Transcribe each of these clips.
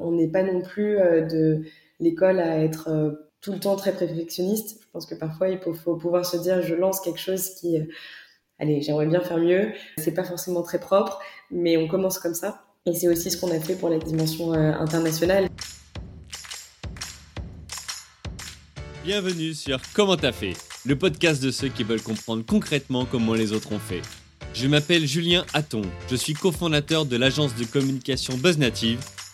On n'est pas non plus de l'école à être tout le temps très perfectionniste. Je pense que parfois, il faut, pouvoir se dire, je lance quelque chose qui, allez, j'aimerais bien faire mieux. C'est pas forcément très propre, mais on commence comme ça. Et c'est aussi ce qu'on a fait pour la dimension internationale. Bienvenue sur Comment t'as fait, le podcast de ceux qui veulent comprendre concrètement comment les autres ont fait. Je m'appelle Julien Hatton, je suis cofondateur de l'agence de communication BuzzNative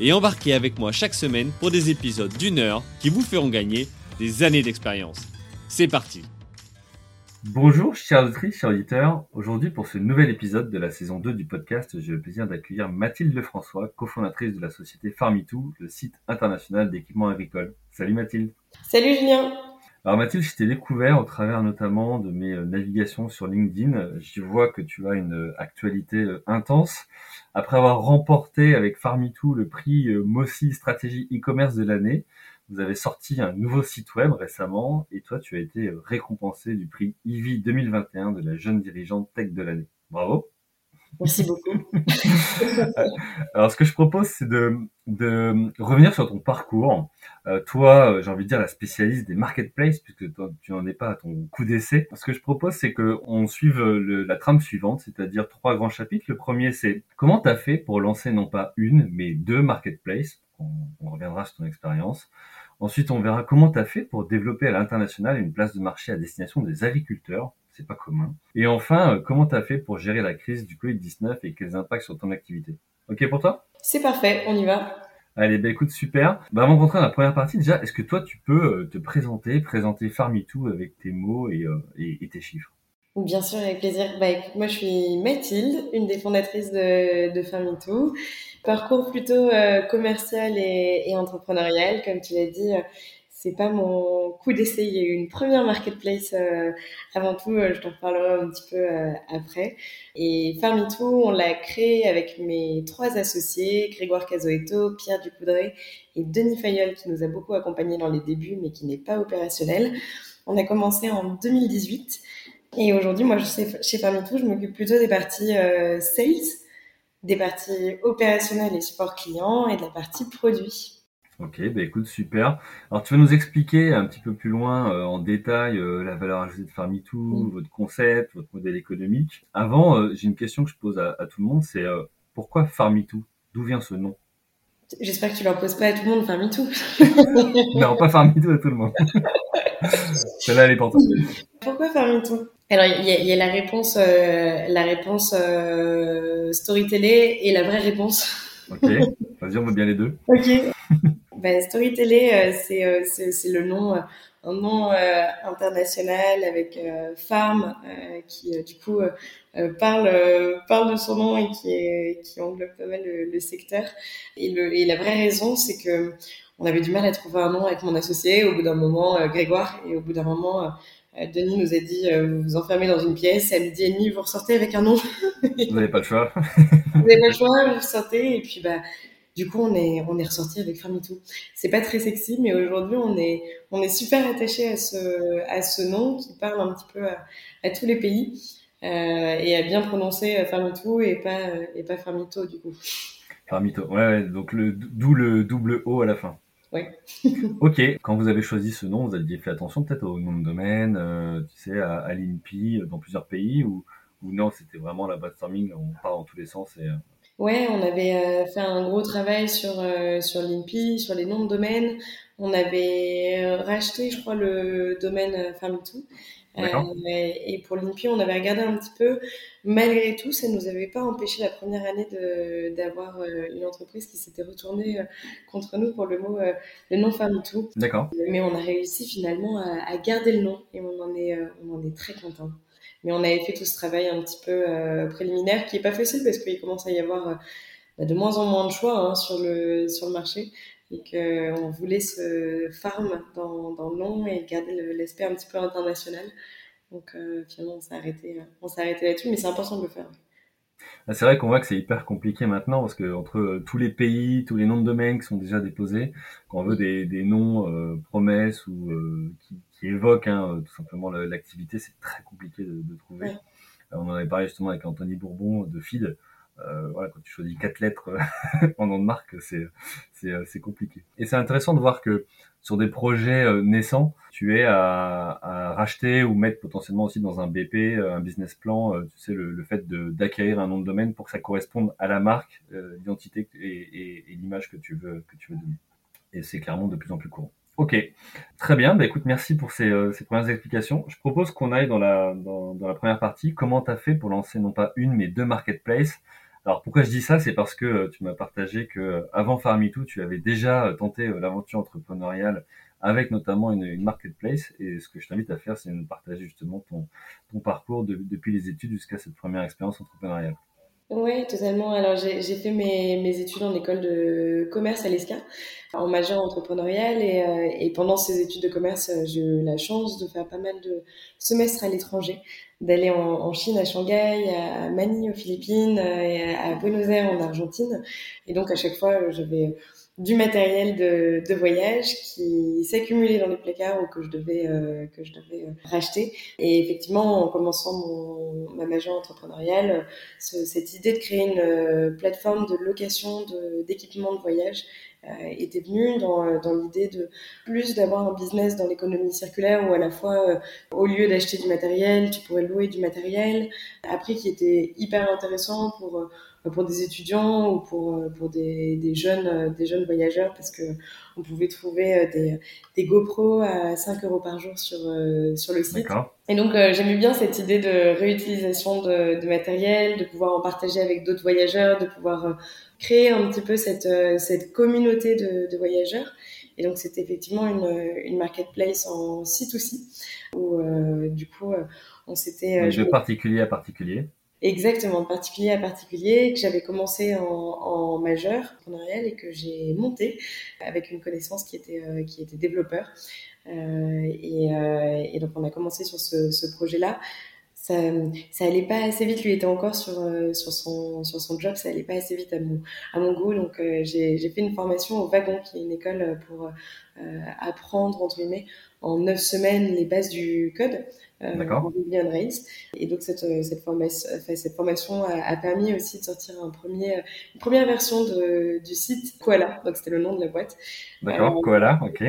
et embarquez avec moi chaque semaine pour des épisodes d'une heure qui vous feront gagner des années d'expérience. C'est parti Bonjour chers auditrices, chers auditeurs. Aujourd'hui pour ce nouvel épisode de la saison 2 du podcast, j'ai le plaisir d'accueillir Mathilde Lefrançois, cofondatrice de la société Farmitou, le site international d'équipement agricole. Salut Mathilde Salut Julien alors Mathilde, je t'ai découvert au travers notamment de mes euh, navigations sur LinkedIn. Je vois que tu as une euh, actualité euh, intense. Après avoir remporté avec Farmitou le prix Mossi Stratégie e-commerce de l'année, vous avez sorti un nouveau site web récemment et toi tu as été récompensé du prix IVI 2021 de la jeune dirigeante tech de l'année. Bravo. Merci beaucoup. Alors, ce que je propose, c'est de, de revenir sur ton parcours. Euh, toi, euh, j'ai envie de dire la spécialiste des marketplaces, puisque tu n'en es pas à ton coup d'essai. Ce que je propose, c'est qu'on suive le, la trame suivante, c'est-à-dire trois grands chapitres. Le premier, c'est comment tu as fait pour lancer non pas une, mais deux marketplaces? On, reviendra sur ton expérience. Ensuite, on verra comment tu as fait pour développer à l'international une place de marché à destination des agriculteurs c'est pas commun. Et enfin, euh, comment tu as fait pour gérer la crise du Covid-19 et quels impacts sur ton activité Ok pour toi? C'est parfait, on y va. Allez, bah écoute, super. Bah avant de rentrer dans la première partie, déjà, est-ce que toi, tu peux euh, te présenter, présenter Farmitou avec tes mots et, euh, tes chiffres? Bien sûr, avec plaisir. Bah, moi, je suis Mathilde, une des fondatrices de, de Farmitou. Parcours plutôt commercial et, et, entrepreneurial, comme tu l'as dit c'est pas mon coup d'essai. Une première marketplace euh, avant tout. Euh, je t'en reparlerai un petit peu euh, après. Et Farmitou, on l'a créé avec mes trois associés, Grégoire Casoeto, Pierre Ducoudray et Denis Fayol, qui nous a beaucoup accompagnés dans les débuts, mais qui n'est pas opérationnel. On a commencé en 2018. Et aujourd'hui, moi, je sais, chez Farmitou, je m'occupe plutôt des parties sales, des parties opérationnelles et support client et de la partie produit. Ok, bah écoute, super. Alors tu vas nous expliquer un petit peu plus loin euh, en détail euh, la valeur ajoutée de Farmitou, votre concept, votre modèle économique. Avant, euh, j'ai une question que je pose à, tout le monde, c'est pourquoi Farmitou? D'où vient ce nom? J'espère que tu leur poses pas à tout le monde Farmitou. non, pas Farmitou à tout le monde. Celle-là, elle est pour Pourquoi Farmitou? Alors il y, a, la réponse, la réponse storytelling et la vraie réponse. Ok, vas-y, on veut bien les deux. Ok. ben, Storytelling, euh, euh, c'est, c'est, le nom, euh, un nom international avec Farm qui du coup parle parle de son nom et qui est, qui englobe pas mal le, secteur. Et, le, et la vraie raison, c'est que on avait du mal à trouver un nom avec mon associé. Au bout d'un moment, Grégoire, et au bout d'un moment, Denis nous a dit vous vous enfermez dans une pièce, à midi et demi, vous ressortez avec un nom. vous n'avez pas le choix. vous n'avez pas le choix, vous ressortez, et puis bah du coup, on est, on est ressorti avec Farmitou. C'est pas très sexy, mais aujourd'hui, on est, on est super attaché à ce, à ce nom qui parle un petit peu à, tous les pays euh, et à bien prononcer Farmitou et pas, et pas Farmito, du coup. Farmito, ouais, donc le, d'où le double O à la fin. Oui. ok, quand vous avez choisi ce nom, vous aviez fait attention peut-être au nom de domaine, euh, tu sais, à, à l'INPI dans plusieurs pays ou, ou non, c'était vraiment la brainstorming, on part dans tous les sens et. Euh, Ouais, on avait euh, fait un gros travail sur euh, sur l'INPI, sur les noms de domaines. On avait euh, racheté, je crois, le domaine Farmitou. Et, et, pour l'INPI, on avait regardé un petit peu. Malgré tout, ça ne nous avait pas empêché la première année d'avoir une entreprise qui s'était retournée contre nous pour le mot, le nom Farmitou. D'accord. Mais on a réussi finalement à, à, garder le nom et on en est, on en est très content. Mais on avait fait tout ce travail un petit peu euh, préliminaire qui est pas facile parce qu'il commence à y avoir euh, bah, de moins en moins de choix hein, sur le sur le marché. et qu'on voulait se farm dans, dans le nom et garder l'aspect un petit peu international. Donc finalement, on s'est arrêté, on s'est arrêté là-dessus, mais c'est important de le faire. Ah, c'est vrai qu'on voit que c'est hyper compliqué maintenant parce que entre euh, tous les pays, tous les noms de domaine qui sont déjà déposés, quand on veut des, des noms euh, promesses ou euh, qui, qui, évoquent hein, tout simplement l'activité, c'est très compliqué de, de trouver. on en avait parlé justement avec Anthony Bourbon de FID. voilà, quand tu choisis quatre lettres en nom de marque, c'est c'est compliqué. Et c'est intéressant de voir que sur des projets euh, naissants, tu es à, racheter ou mettre potentiellement aussi dans un BP, euh, un business plan, euh, tu sais, le, fait d'acquérir un nom de domaine pour que ça corresponde à la marque, l'identité et, l'image que tu veux que tu veux donner. Et c'est clairement de plus en plus courant. Ok, très bien. Bah, écoute, merci pour ces, premières explications. Je propose qu'on aille dans la, dans la première partie. Comment tu as fait pour lancer non pas une, mais deux marketplaces? Alors pourquoi je dis ça, c'est parce que euh, tu m'as partagé que euh, avant Farmitou, tu avais déjà euh, tenté l'aventure entrepreneuriale avec notamment une, marketplace. Et ce que je t'invite à faire, c'est de partager justement ton parcours depuis les études jusqu'à cette première expérience entrepreneuriale. Oui, totalement. Alors, j'ai fait mes, mes, études en école de commerce à l'ESCA, en majeur entrepreneurial. Et, euh, et, pendant ces études de commerce, j'ai eu la chance de faire pas mal de semestres à l'étranger, d'aller en, en, Chine, à Shanghai, à Manille, aux Philippines, euh, et à Buenos Aires, en Argentine. Et donc, à chaque fois, j'avais du matériel de, de voyage qui s'accumulait dans les placards ou que je devais euh, que je devais euh, racheter. Et effectivement, en commençant mon, ma majeure entrepreneuriale, cette idée de créer une euh, plateforme de location d'équipements de, voyage était venue dans, dans l'idée de plus d'avoir un business dans l'économie circulaire où à la fois au lieu d'acheter du matériel, tu pourrais louer du matériel, après qui était hyper intéressant pour pour des étudiants ou pour, euh, pour des, des jeunes, euh, des jeunes voyageurs parce que on pouvait trouver euh, des, des GoPro à 5 euros par jour sur, sur le site. Et donc, j'aimais bien cette idée de réutilisation de, de, matériel, de pouvoir en partager avec d'autres voyageurs, de pouvoir créer un petit peu cette, cette communauté de, de voyageurs. Et donc, c'était effectivement une, une marketplace en C2C où, du coup, on s'était... de particulier à particulier Exactement, de particulier à particulier, que j'avais commencé en, en majeur et que j'ai monté avec une connaissance qui était, euh, qui était développeur. Euh, et, euh, et, donc on a commencé sur ce, projet-là. Ça, ça allait pas assez vite, lui était encore sur, sur, son, sur son job, ça allait pas assez vite à mon, goût. Donc j'ai fait une formation au Wagon, qui est une école pour apprendre, entre guillemets, en neuf semaines les bases du code. D'accord. Et donc cette, euh, cette, formation, cette formation a, permis aussi de sortir un premier, une première version de, du site Koala, donc c'était le nom de la boîte. D'accord, euh, Koala, ok.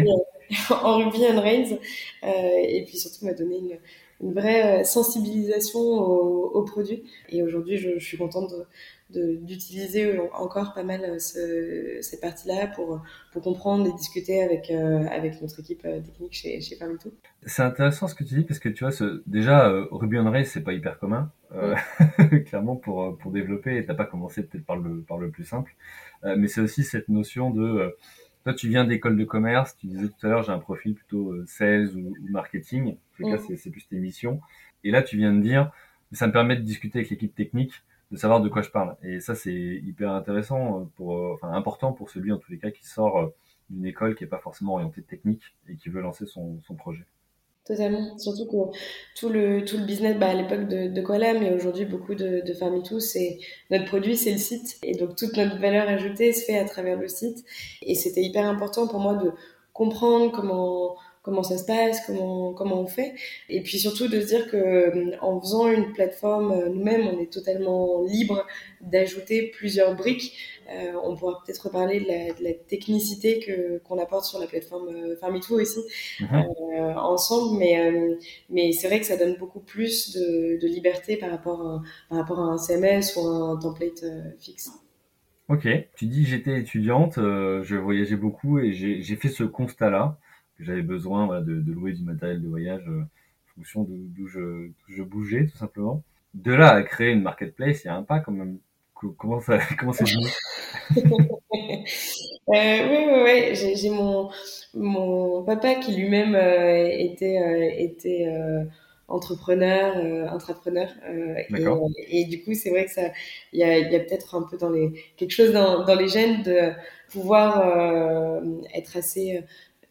En Ruby on Rails, euh, et puis surtout m'a donné une, une vraie sensibilisation au, au produit. Et aujourd'hui, je, je, suis contente d'utiliser encore pas mal euh, ce, cette partie-là pour, pour comprendre et discuter avec, euh, avec notre équipe euh, technique chez, chez Parmito. C'est intéressant ce que tu dis parce que tu vois, ce, déjà, Ruby on Rails, c'est pas hyper commun, clairement, pour, pour développer. T'as pas commencé peut-être par le, par le plus simple. mais c'est aussi cette notion de. Toi, tu viens d'école de commerce, tu disais tout à l'heure, j'ai un profil plutôt sales ou, marketing. En tout cas, mm. c'est plus tes missions. Et là, tu viens de dire, ça me permet de discuter avec l'équipe technique de savoir de quoi je parle. Et ça, c'est hyper intéressant, euh, pour, euh, enfin important pour celui en tous les cas qui sort euh, d'une école qui est pas forcément orientée technique et qui veut lancer son, son projet. Totalement. Surtout que tout le, tout le business, bah, à l'époque de, de Koala, mais aujourd'hui beaucoup de, de c'est notre produit, c'est le site. Et donc toute notre valeur ajoutée se fait à travers le site. Et c'était hyper important pour moi de comprendre comment comment ça se passe, comment comment on fait, et puis surtout de se dire que euh, en faisant une plateforme euh, nous-mêmes, on est totalement libre d'ajouter plusieurs briques. Euh, on pourra peut-être reparler de la, de la technicité que qu'on apporte sur la plateforme euh, Farmitou aussi mhm. euh, ensemble, mais mais c'est vrai que ça donne beaucoup plus de, de liberté par rapport à, par rapport à un CMS ou un template fixe. Ok, tu dis j'étais étudiante, je voyageais beaucoup et j'ai fait ce constat-là que j'avais besoin voilà, de, de, louer du matériel de voyage euh, en fonction d'où je, je, bougeais tout simplement. De là à créer une marketplace, il y a un pas quand même. Comment ça comment c'est venu euh, Oui, oui, oui. J'ai mon mon papa qui lui-même euh, était euh, était entrepreneur, intrapreneur. Et, et, du coup, c'est vrai que ça, il y a, y a peut-être un peu dans les quelque chose dans, dans les gènes de pouvoir être assez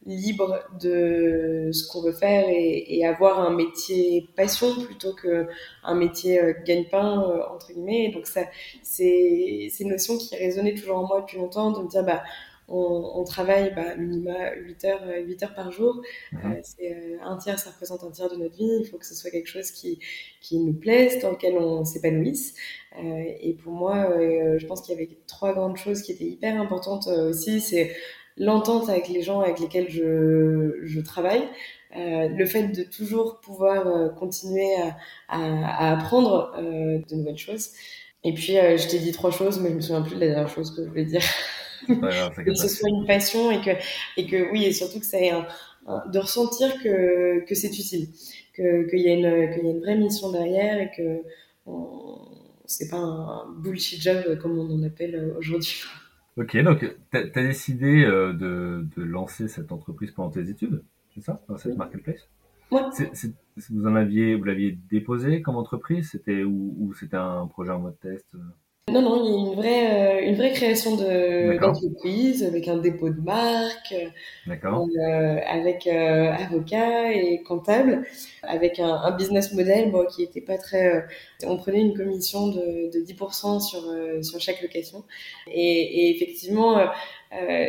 libre de ce qu'on veut faire et, avoir un métier passion plutôt que un métier euh, gagne-pain euh, entre guillemets. donc ça, c'est une notion qui résonnait toujours en moi depuis longtemps de me dire bah on, travaille bah, minima 8 heures, 8 heures par jour. Mhm. c'est un tiers, ça représente un tiers de notre vie. Il faut que ce soit quelque chose qui, qui nous plaise, dans lequel on s'épanouisse. et pour moi, je pense qu'il y avait trois grandes choses qui étaient hyper importantes aussi. C'est l'entente avec les gens avec lesquels je, je travaille, euh, le fait de toujours pouvoir euh, continuer à, à, à apprendre euh, de nouvelles choses. Et puis, euh, je t'ai dit trois choses, mais je me souviens plus de la dernière chose que je voulais dire. que ce soit une passion et que, et que oui, et surtout que ça ait un, de ressentir que, que c'est utile, qu'il y, a une, qu'il y a une vraie mission derrière et que c'est pas un bullshit job comme on en appelle aujourd'hui. Ok, donc tu as, décidé euh, de, de, lancer cette entreprise pendant tes études, c'est ça, dans cette marketplace? Ouais. vous en aviez, vous l'aviez déposé comme entreprise, c'était ou, ou c'était un projet en mode test? Non, non, il y a une vraie, euh, une vraie création d'entreprise avec un dépôt de marque, euh, avec euh, avocat et comptable, avec un, un business model bon, qui était pas très. Euh, on prenait une commission de, de 10% sur, euh, sur chaque location. Et, et effectivement,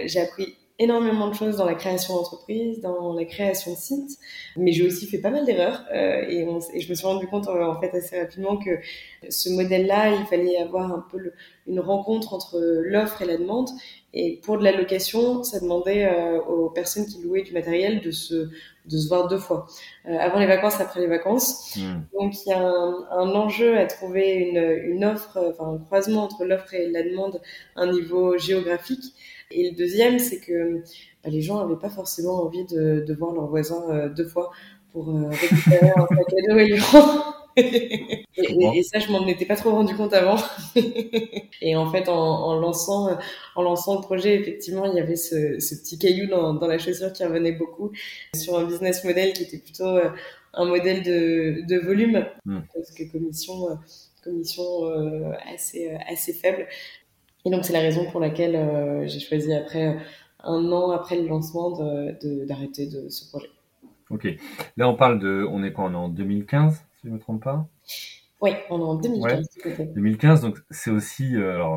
j'ai appris énormément de choses dans la création d'entreprise, dans la création de sites, mais j'ai aussi fait pas mal d'erreurs euh, et, et, je me suis rendu compte euh, en fait assez rapidement que ce modèle-là, il fallait avoir un peu le, une rencontre entre l'offre et la demande. Et pour de la location, ça demandait euh, aux personnes qui louaient du matériel de se de se voir deux fois, euh, avant les vacances, après les vacances. Hmm. Donc il y a un, un, enjeu à trouver une, une offre, enfin un croisement entre l'offre et la demande, à un niveau géographique. Et le deuxième, c'est que bah, les gens n'avaient pas forcément envie de, de voir leurs voisins euh, deux fois pour euh, récupérer un sac à dos et lui et, et, ça, je m'en étais pas trop rendu compte avant. et en fait, en, en, lançant, en lançant le projet, effectivement, il y avait ce, ce petit caillou dans, dans, la chaussure qui revenait beaucoup sur un business model qui était plutôt euh, un modèle de, de volume, hmm. parce que commission, commission assez, assez faible. Et donc, c'est la raison pour laquelle euh, j'ai choisi, après euh, un an après le lancement, d'arrêter de, ce projet. Ok. Là, on parle de. On est quoi On est en 2015, si je ne me trompe pas? Oui, on est en 2015. 2015, donc c'est aussi. Euh, alors,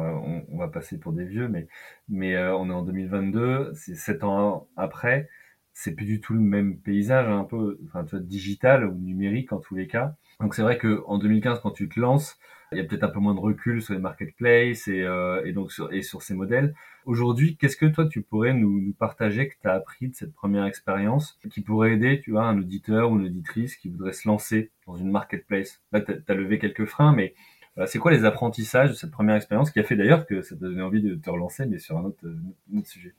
on, va passer pour des vieux, mais, mais on est en 2022, c'est sept ans après. C'est plus du tout le même paysage, un peu enfin, tu vois, digital ou numérique en tous les cas. Donc, c'est vrai qu'en 2015, quand tu te lances, il y a peut-être un peu moins de recul sur les marketplaces et, euh, et donc sur, et sur ces modèles. Aujourd'hui, qu'est-ce que toi tu pourrais nous, nous partager que tu as appris de cette première expérience qui pourrait aider, tu vois, un auditeur ou une auditrice qui voudrait se lancer dans une marketplace? Là, tu as, levé quelques freins, mais c'est quoi les apprentissages de cette première expérience qui a fait d'ailleurs que ça t'a donné envie de te relancer, mais sur un autre, un autre sujet?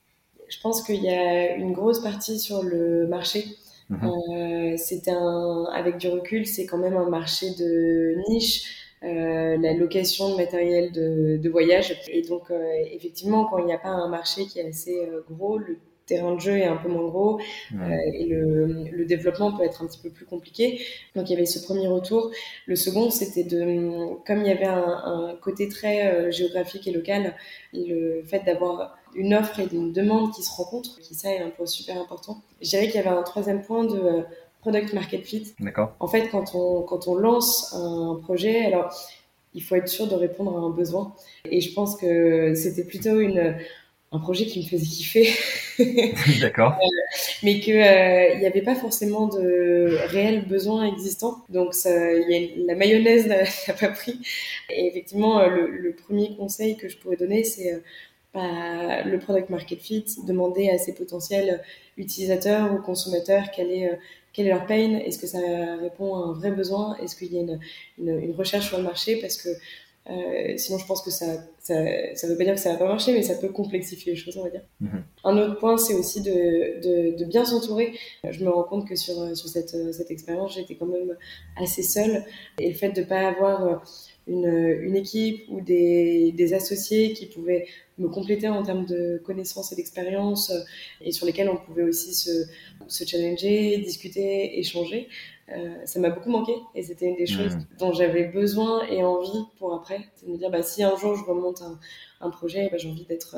Je pense qu'il y a une grosse partie sur le marché. Mmh euh, c'est un, avec du recul, c'est quand même un marché de niche euh, la location de matériel de, de voyage. Et donc, euh, effectivement, quand il n'y a pas un marché qui est assez euh, gros, le terrain de jeu est un peu moins gros et le, le, développement peut être un petit peu plus compliqué. Donc il y avait ce premier retour. Le second, c'était de, comme il y avait un, un côté très géographique et local, le fait d'avoir une offre et une demande qui se rencontrent, qui ça est un point super important. Je dirais qu'il y avait un troisième point de product market fit. D'accord. En fait, quand on, quand on lance un projet, alors il faut être sûr de répondre à un besoin. Et je pense que c'était plutôt une, un projet qui me faisait kiffer. D'accord. Euh, mais qu'il euh, n'y avait pas forcément de réels besoins existants. Donc ça, y a, la mayonnaise n'a pas pris. Et effectivement, euh, le, le, premier conseil que je pourrais donner, c'est euh, bah, le product market fit, demander à ses potentiels utilisateurs ou consommateurs quel est quel est leur pain? Est-ce que ça répond à un vrai besoin? Est-ce qu'il y a une, une, une, recherche sur le marché? Parce que euh, sinon, je pense que ça, ça, ça veut pas dire que ça va pas marcher, mais ça peut complexifier les choses, on va dire. Mm-hmm. Un autre point, c'est aussi de, de, de bien s'entourer. Je me rends compte que sur, sur cette, cette expérience, j'étais quand même assez seule. Et le fait de pas avoir une, une équipe ou des, des, associés qui pouvaient me compléter en termes de connaissances et d'expérience euh, et sur lesquels on pouvait aussi se, se challenger, discuter, échanger. Euh, ça m'a beaucoup manqué et c'était une des mmh. choses dont j'avais besoin et envie pour après. C'est de me dire, bah, si un jour je remonte un, un projet, bah, j'ai envie d'être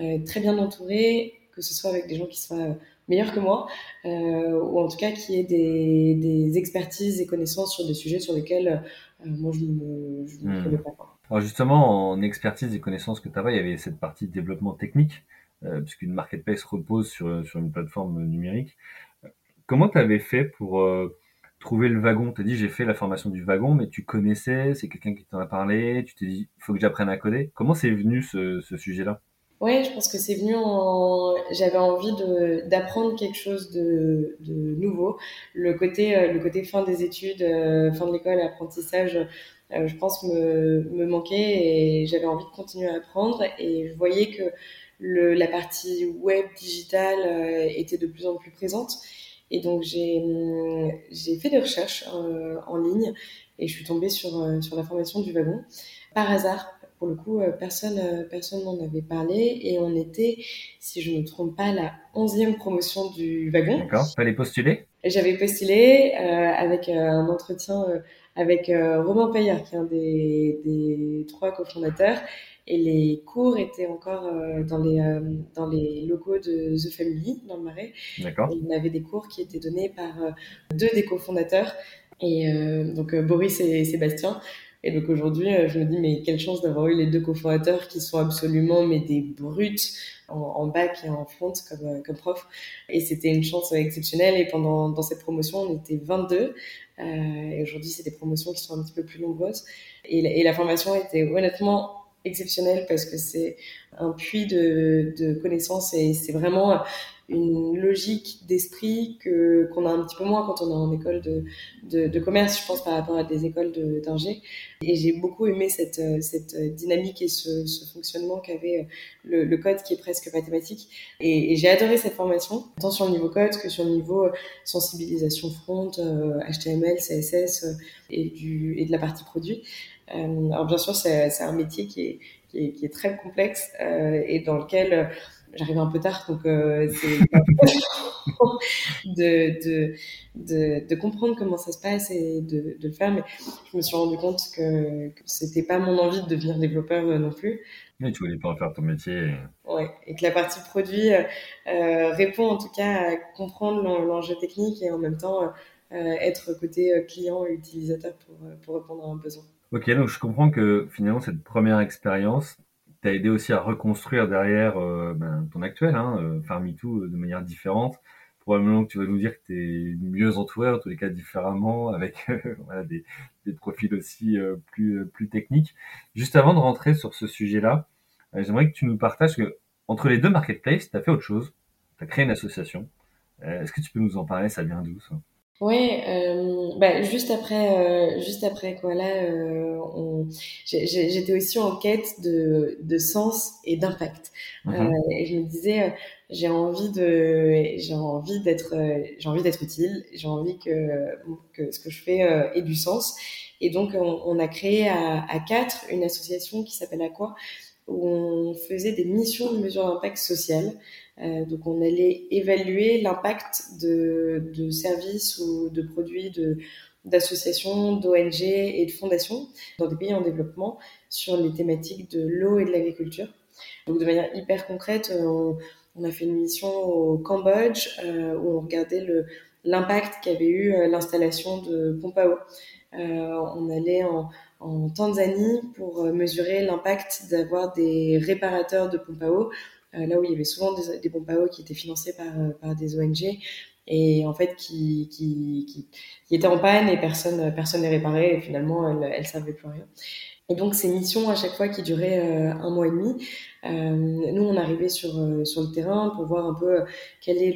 euh, très bien entourée, que ce soit avec des gens qui soient meilleurs que moi, euh, ou en tout cas qui aient des, des, expertises et connaissances sur des sujets sur lesquels euh, moi je ne me, mmh. connais pas. Alors justement, en expertise et connaissances que tu avais, il y avait cette partie développement technique, euh, puisqu'une marketplace repose sur, sur une plateforme numérique. Comment tu avais fait pour trouver le wagon? Tu as dit j'ai fait la formation du wagon, mais tu connaissais, c'est quelqu'un qui t'en a parlé, tu t'es dit il faut que j'apprenne à coder. Comment c'est venu ce, ce sujet-là? Ouais, je pense que c'est venu en. J'avais envie de d'apprendre quelque chose de, de nouveau. Le côté euh, le côté fin des études, euh, fin de l'école, apprentissage, euh, je pense me me manquait et j'avais envie de continuer à apprendre et je voyais que le la partie web digitale était de plus en plus présente et donc j'ai j'ai fait des recherches en ligne et je suis tombée sur sur la formation du wagon par hasard pour le coup, euh, personne euh, personne n'en avait parlé et on était, si je ne me trompe pas, la onzième promotion du wagon. D'accord. Fallait postuler? J'avais postulé euh, avec un entretien avec Romain Payard, qui est un des, des trois cofondateurs. Et les cours étaient encore dans, les, dans les locaux de The Family, dans le Marais. D'accord. Il y avait des cours qui étaient donnés par deux des cofondateurs, et donc Boris et Sébastien. Et donc aujourd'hui, euh, je me dis, mais quelle chance d'avoir eu les deux cofondateurs qui sont absolument mais des brutes en, bac et en front comme, euh, comme prof. Et c'était une chance exceptionnelle. Et pendant dans cette promotion, on était 22. Euh, et aujourd'hui, c'est des promotions qui sont un petit peu plus nombreuses. Et, et la formation était honnêtement exceptionnelle parce que c'est un puits de, de connaissances et c'est vraiment une logique d'esprit que qu'on a un petit peu moins quand on est en école de, de, de commerce, je pense, par rapport à des écoles d'ingé. Et j'ai beaucoup aimé cette, cette dynamique et ce, ce fonctionnement qu'avait le, le, code qui est presque mathématique. Et, et j'ai adoré cette formation, tant sur le niveau code que sur le niveau sensibilisation front, HTML, euh, CSS euh, et, du, et de la partie produit. Euh, alors bien sûr, c'est un métier qui est, qui est, qui est très complexe et dans lequel j'arrivais un peu tard, donc euh, c'est de, de, de, de, comprendre comment ça se passe et de, de, le faire. Mais je me suis rendu compte que, que c'était pas mon envie de devenir développeur euh, non plus. Mais tu voulais pas en faire ton métier. Ouais, et que la partie produit euh, euh répond en tout cas à comprendre l'enjeu technique et en même temps euh, être côté client et utilisateur pour, pour répondre à un besoin. Ok, donc je comprends que finalement cette première expérience, t'as aidé aussi à reconstruire derrière euh, ben, ton actuel, hein, euh, Farmitou, euh, de manière différente. Probablement que tu vas nous dire que tu es mieux entouré, en tous les cas différemment, avec voilà, des, des, profils aussi plus, plus techniques. Juste avant de rentrer sur ce sujet-là, j'aimerais que tu nous partages que entre les deux marketplaces, tu as fait autre chose. Tu as créé une association. Est-ce que tu peux nous en parler? Ça vient d'où ça? Ouais, euh, bah, juste après, euh, juste après quoi là, euh, j'étais aussi en quête de, de sens et d'impact. Mhm. et je me disais, euh, j'ai envie de, j'ai envie d'être, euh, j'ai envie d'être utile, j'ai envie que, que ce que je fais ait du sens. Et donc, on, on a créé à, à, quatre une association qui s'appelle Aqua, où on faisait des missions de mesure d'impact social. Euh, donc on allait évaluer l'impact de, de, services ou de produits de d'associations, d'ONG et de fondations dans des pays en développement sur les thématiques de l'eau et de l'agriculture. Donc de manière hyper concrète, on, on, a fait une mission au Cambodge euh, où on regardait l'impact qu'avait eu euh, l'installation de pompes à eau. Euh, on allait en, en Tanzanie pour euh, mesurer l'impact d'avoir des réparateurs de pompes à eau euh, là où il y avait souvent des, des pompes à eau qui étaient financées par, euh, par des ONG et en fait qui, qui, qui, étaient en panne et personne personne les réparait et finalement elles, elles servaient plus à rien. Et donc ces missions à chaque fois qui duraient euh, un mois et demi, euh, nous on arrivait sur sur le terrain pour voir un peu quel est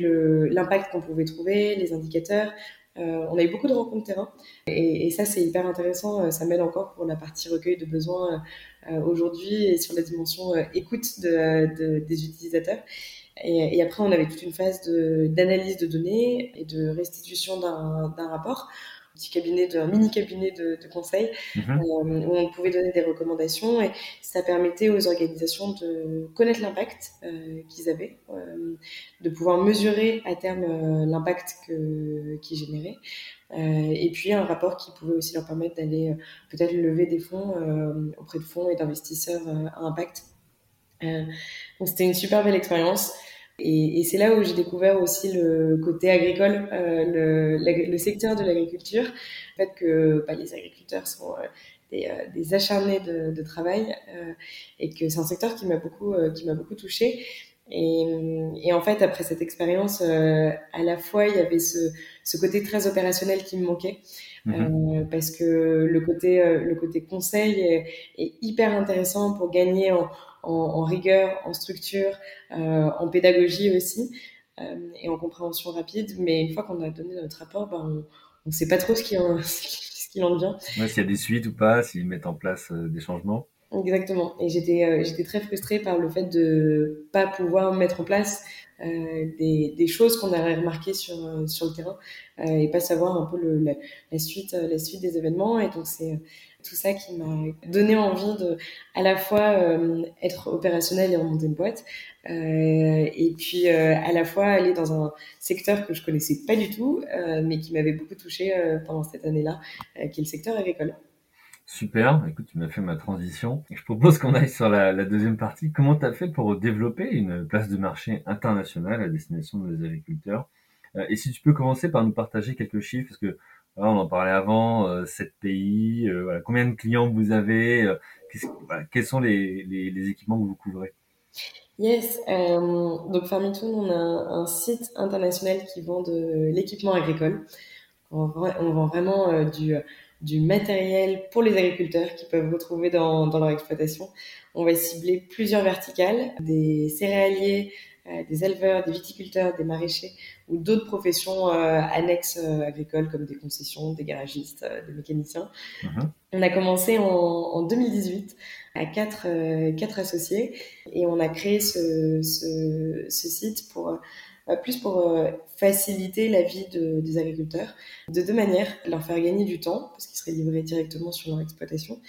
l'impact qu'on pouvait trouver, les indicateurs. Euh, on a eu beaucoup de rencontres terrain et, et ça c'est hyper intéressant. Ça m'aide encore pour la partie recueil de besoins euh, aujourd'hui et sur la dimension euh, écoute de, de, des utilisateurs. Et, et, après, on avait toute une phase d'analyse de, données et de restitution d'un rapport petit cabinet, de, un mini cabinet de, conseil mhm. où on pouvait donner des recommandations et ça permettait aux organisations de connaître l'impact qu'ils avaient, de pouvoir mesurer à terme l'impact qu'ils généraient. et puis un rapport qui pouvait aussi leur permettre d'aller peut-être lever des fonds auprès de fonds et d'investisseurs à impact euh, donc c'était une super belle expérience. Et, et c'est là où j'ai découvert aussi le côté agricole, euh, le, le, secteur de l'agriculture, le fait que bah, les agriculteurs sont euh, des, euh, des, acharnés de, de travail euh, et que c'est un secteur qui m'a beaucoup, qui m'a beaucoup touchée. Et, et, en fait, après cette expérience, à la fois il y avait ce, ce côté très opérationnel qui me manquait. Mmh. parce que le côté, le côté conseil est, est, hyper intéressant pour gagner en, en, rigueur, en structure, euh, en pédagogie aussi euh, et en compréhension rapide. Mais une fois qu'on a donné notre rapport, ben, on ne sait pas trop ce qui en, ce qui en vient. Ouais, s'il y a des suites ou pas, s'ils mettent en place euh, des changements. Exactement. Et j'étais j'étais très frustrée par le fait de pas pouvoir mettre en place euh, des, des, choses qu'on avait remarquées sur sur le terrain euh, et pas savoir un peu le, la, la, suite la suite des événements. Et donc c'est tout ça qui m'a donné envie de à la fois euh, être opérationnel et remonter une boîte euh, et puis euh, à la fois aller dans un secteur que je connaissais pas du tout mais qui m'avait beaucoup touché pendant cette année-là qui est le secteur agricole. Super, écoute, tu m'as fait ma transition. Je propose qu'on aille sur la, la deuxième partie. Comment tu as fait pour développer une place de marché internationale à destination des agriculteurs? Et si tu peux commencer par nous partager quelques chiffres, parce que on en parlait avant, euh, 7 pays, euh, voilà, combien de clients vous avez, euh, quels sont les, les, équipements que vous couvrez? Yes, donc Farmitoon, on a un, site international qui vend de l'équipement agricole. On, vend vraiment du, du matériel pour les agriculteurs qui peuvent retrouver dans, dans leur exploitation. On va cibler plusieurs verticales, des céréaliers, des éleveurs, des viticulteurs, des maraîchers ou d'autres professions euh, annexes euh, agricoles comme des concessions, des garagistes, des mécaniciens. Mhm. On a commencé en, en 2018 à quatre, quatre associés et on a créé ce, ce, ce site pour plus pour faciliter la vie de, des agriculteurs de deux manières leur faire gagner du temps parce qu'ils seraient livrés directement sur leur exploitation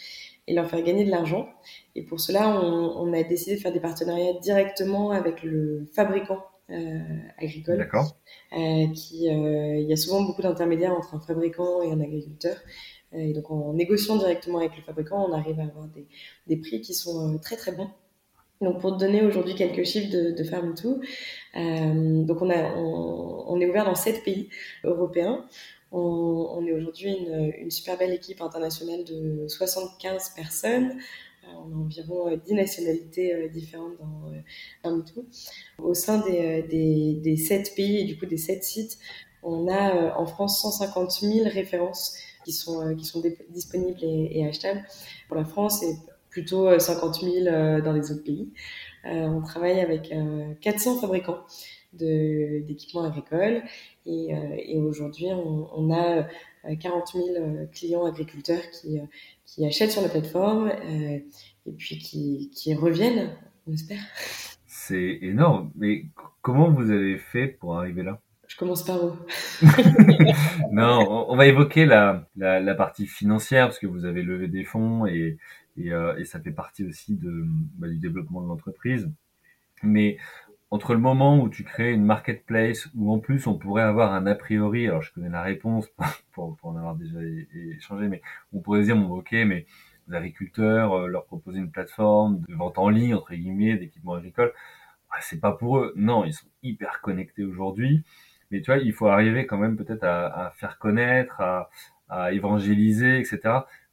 et leur faire gagner de l'argent. Et pour cela, on, on, a décidé de faire des partenariats directement avec le fabricant euh, agricole. D'accord. Euh, qui, euh, il y a souvent beaucoup d'intermédiaires entre un fabricant et un agriculteur. Euh, et donc, en négociant directement avec le fabricant, on arrive à avoir des, des prix qui sont très très bons. Donc, pour te donner aujourd'hui quelques chiffres de, de Farm2, euh, donc on, a, on, on, est ouvert dans sept pays européens. On, est aujourd'hui une, super belle équipe internationale de 75 personnes. Euh, on a environ 10 euh, nationalités euh, différentes dans, dans tout. Au sein des, des, des 7 pays et du coup des 7 sites, on a en France 150 000 références qui sont, qui sont disponibles et, et, achetables. Pour la France, et plutôt 50 000 dans les autres pays. on travaille avec 400 fabricants d'équipements agricoles et, euh, et aujourd'hui on, on, a 40 000 euh, clients agriculteurs qui, euh, qui achètent sur la plateforme et puis qui, qui reviennent, on espère. C'est énorme, mais comment vous avez fait pour arriver là? Je commence par où Non, on va évoquer la, la, la, partie financière parce que vous avez levé des fonds et, et, euh, et ça fait partie aussi de, bah, du développement de l'entreprise. Mais entre le moment où tu crées une marketplace, où en plus on pourrait avoir un a priori, alors je connais la réponse pour, pour en avoir déjà échangé, mais on pourrait dire, bon ok, mais les agriculteurs, euh, leur proposer une plateforme de vente en ligne, entre guillemets, d'équipements agricoles, bah, c'est pas pour eux. Non, ils sont hyper connectés aujourd'hui, mais tu vois, il faut arriver quand même peut-être à, à, faire connaître, à, à évangéliser, etc.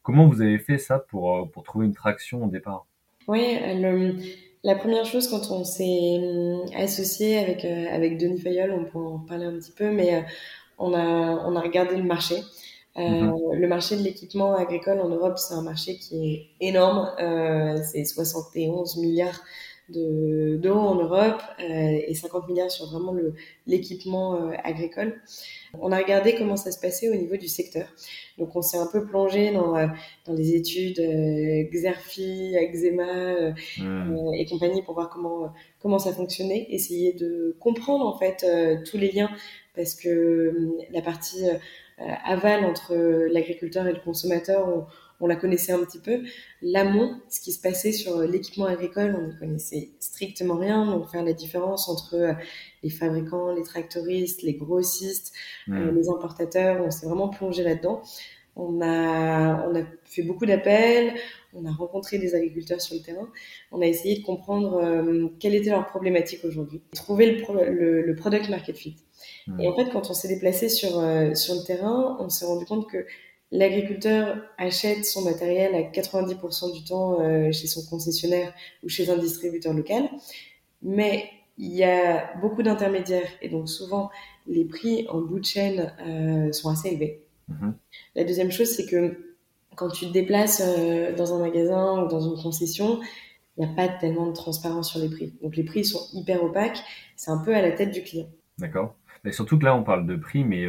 Comment vous avez fait ça pour, euh, pour trouver une traction au départ? Oui, le la première chose, quand on s'est hum, associé avec, euh, avec Denis Fayol, on peut en parler un petit peu, mais euh, on, a, on a regardé le marché. Euh, mhm. Le marché de l'équipement agricole en Europe, c'est un marché qui est énorme. Euh, c'est 71 milliards d'euros en Europe et 50 milliards sur vraiment l'équipement agricole. On a regardé comment ça se passait au niveau du secteur. Donc on s'est un peu plongé dans, dans les études Xerfi, Axema mmh. et compagnie pour voir comment, comment ça fonctionnait, essayer de comprendre en fait tous les liens parce que la partie aval entre l'agriculteur et le consommateur, on, on la connaissait un petit peu. L'amont, ce qui se passait sur l'équipement agricole, on ne connaissait strictement rien. Donc faire la différence entre euh, les fabricants, les tractoristes, les grossistes, euh, les importateurs, on s'est vraiment plongé là-dedans. On a, on a fait beaucoup d'appels, on a rencontré des agriculteurs sur le terrain, on a essayé de comprendre euh, quelle était leur problématique aujourd'hui, trouver le, le, product market fit. Et en fait, quand on s'est déplacé sur, sur le terrain, on s'est rendu compte que L'agriculteur achète son matériel à 90% du temps euh, chez son concessionnaire ou chez un distributeur local, mais il y a beaucoup d'intermédiaires et donc souvent les prix en bout de chaîne euh, sont assez élevés. Mhm. La deuxième chose, c'est que quand tu te déplaces euh, dans un magasin ou dans une concession, il n'y a pas tellement de transparence sur les prix. Donc les prix sont hyper opaques, c'est un peu à la tête du client. D'accord. Mais surtout que là, on parle de prix, mais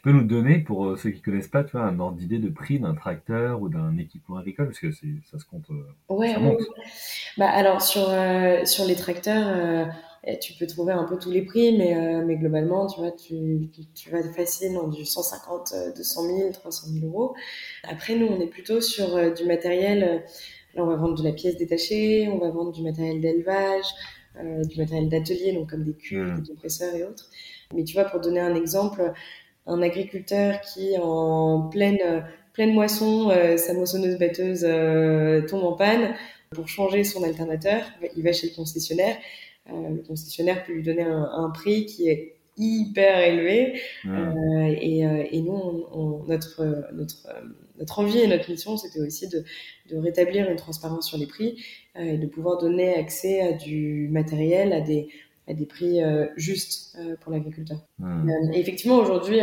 tu peux nous donner, pour euh, ceux qui connaissent pas, tu vois, un ordre d'idée de prix d'un tracteur ou d'un équipement agricole Parce que ça se compte. Euh, ouais, ça monte. Bah, alors, sur, euh, sur les tracteurs, tu peux trouver un peu tous les prix, mais, mais globalement, tu vois, tu, tu, vas facile dans du 150, 200 000, 300 000 euros. Après, nous, on est plutôt sur du matériel. Là, on va vendre de la pièce détachée, on va vendre du matériel d'élevage, du matériel d'atelier, donc comme des cuves, mmh. des compresseurs et autres. Mais tu vois, pour donner un exemple, un agriculteur qui en pleine pleine moisson, euh, sa moissonneuse batteuse euh, tombe en panne. Pour changer son alternateur, il va chez le concessionnaire. Euh, le concessionnaire peut lui donner un, prix qui est hyper élevé. Et, et, nous, on, notre, notre, notre envie et notre mission, c'était aussi de, de, rétablir une transparence sur les prix et de pouvoir donner accès à du matériel, à des, à des prix euh, justes euh, pour l'agriculteur. Hmm. Euh, effectivement, aujourd'hui,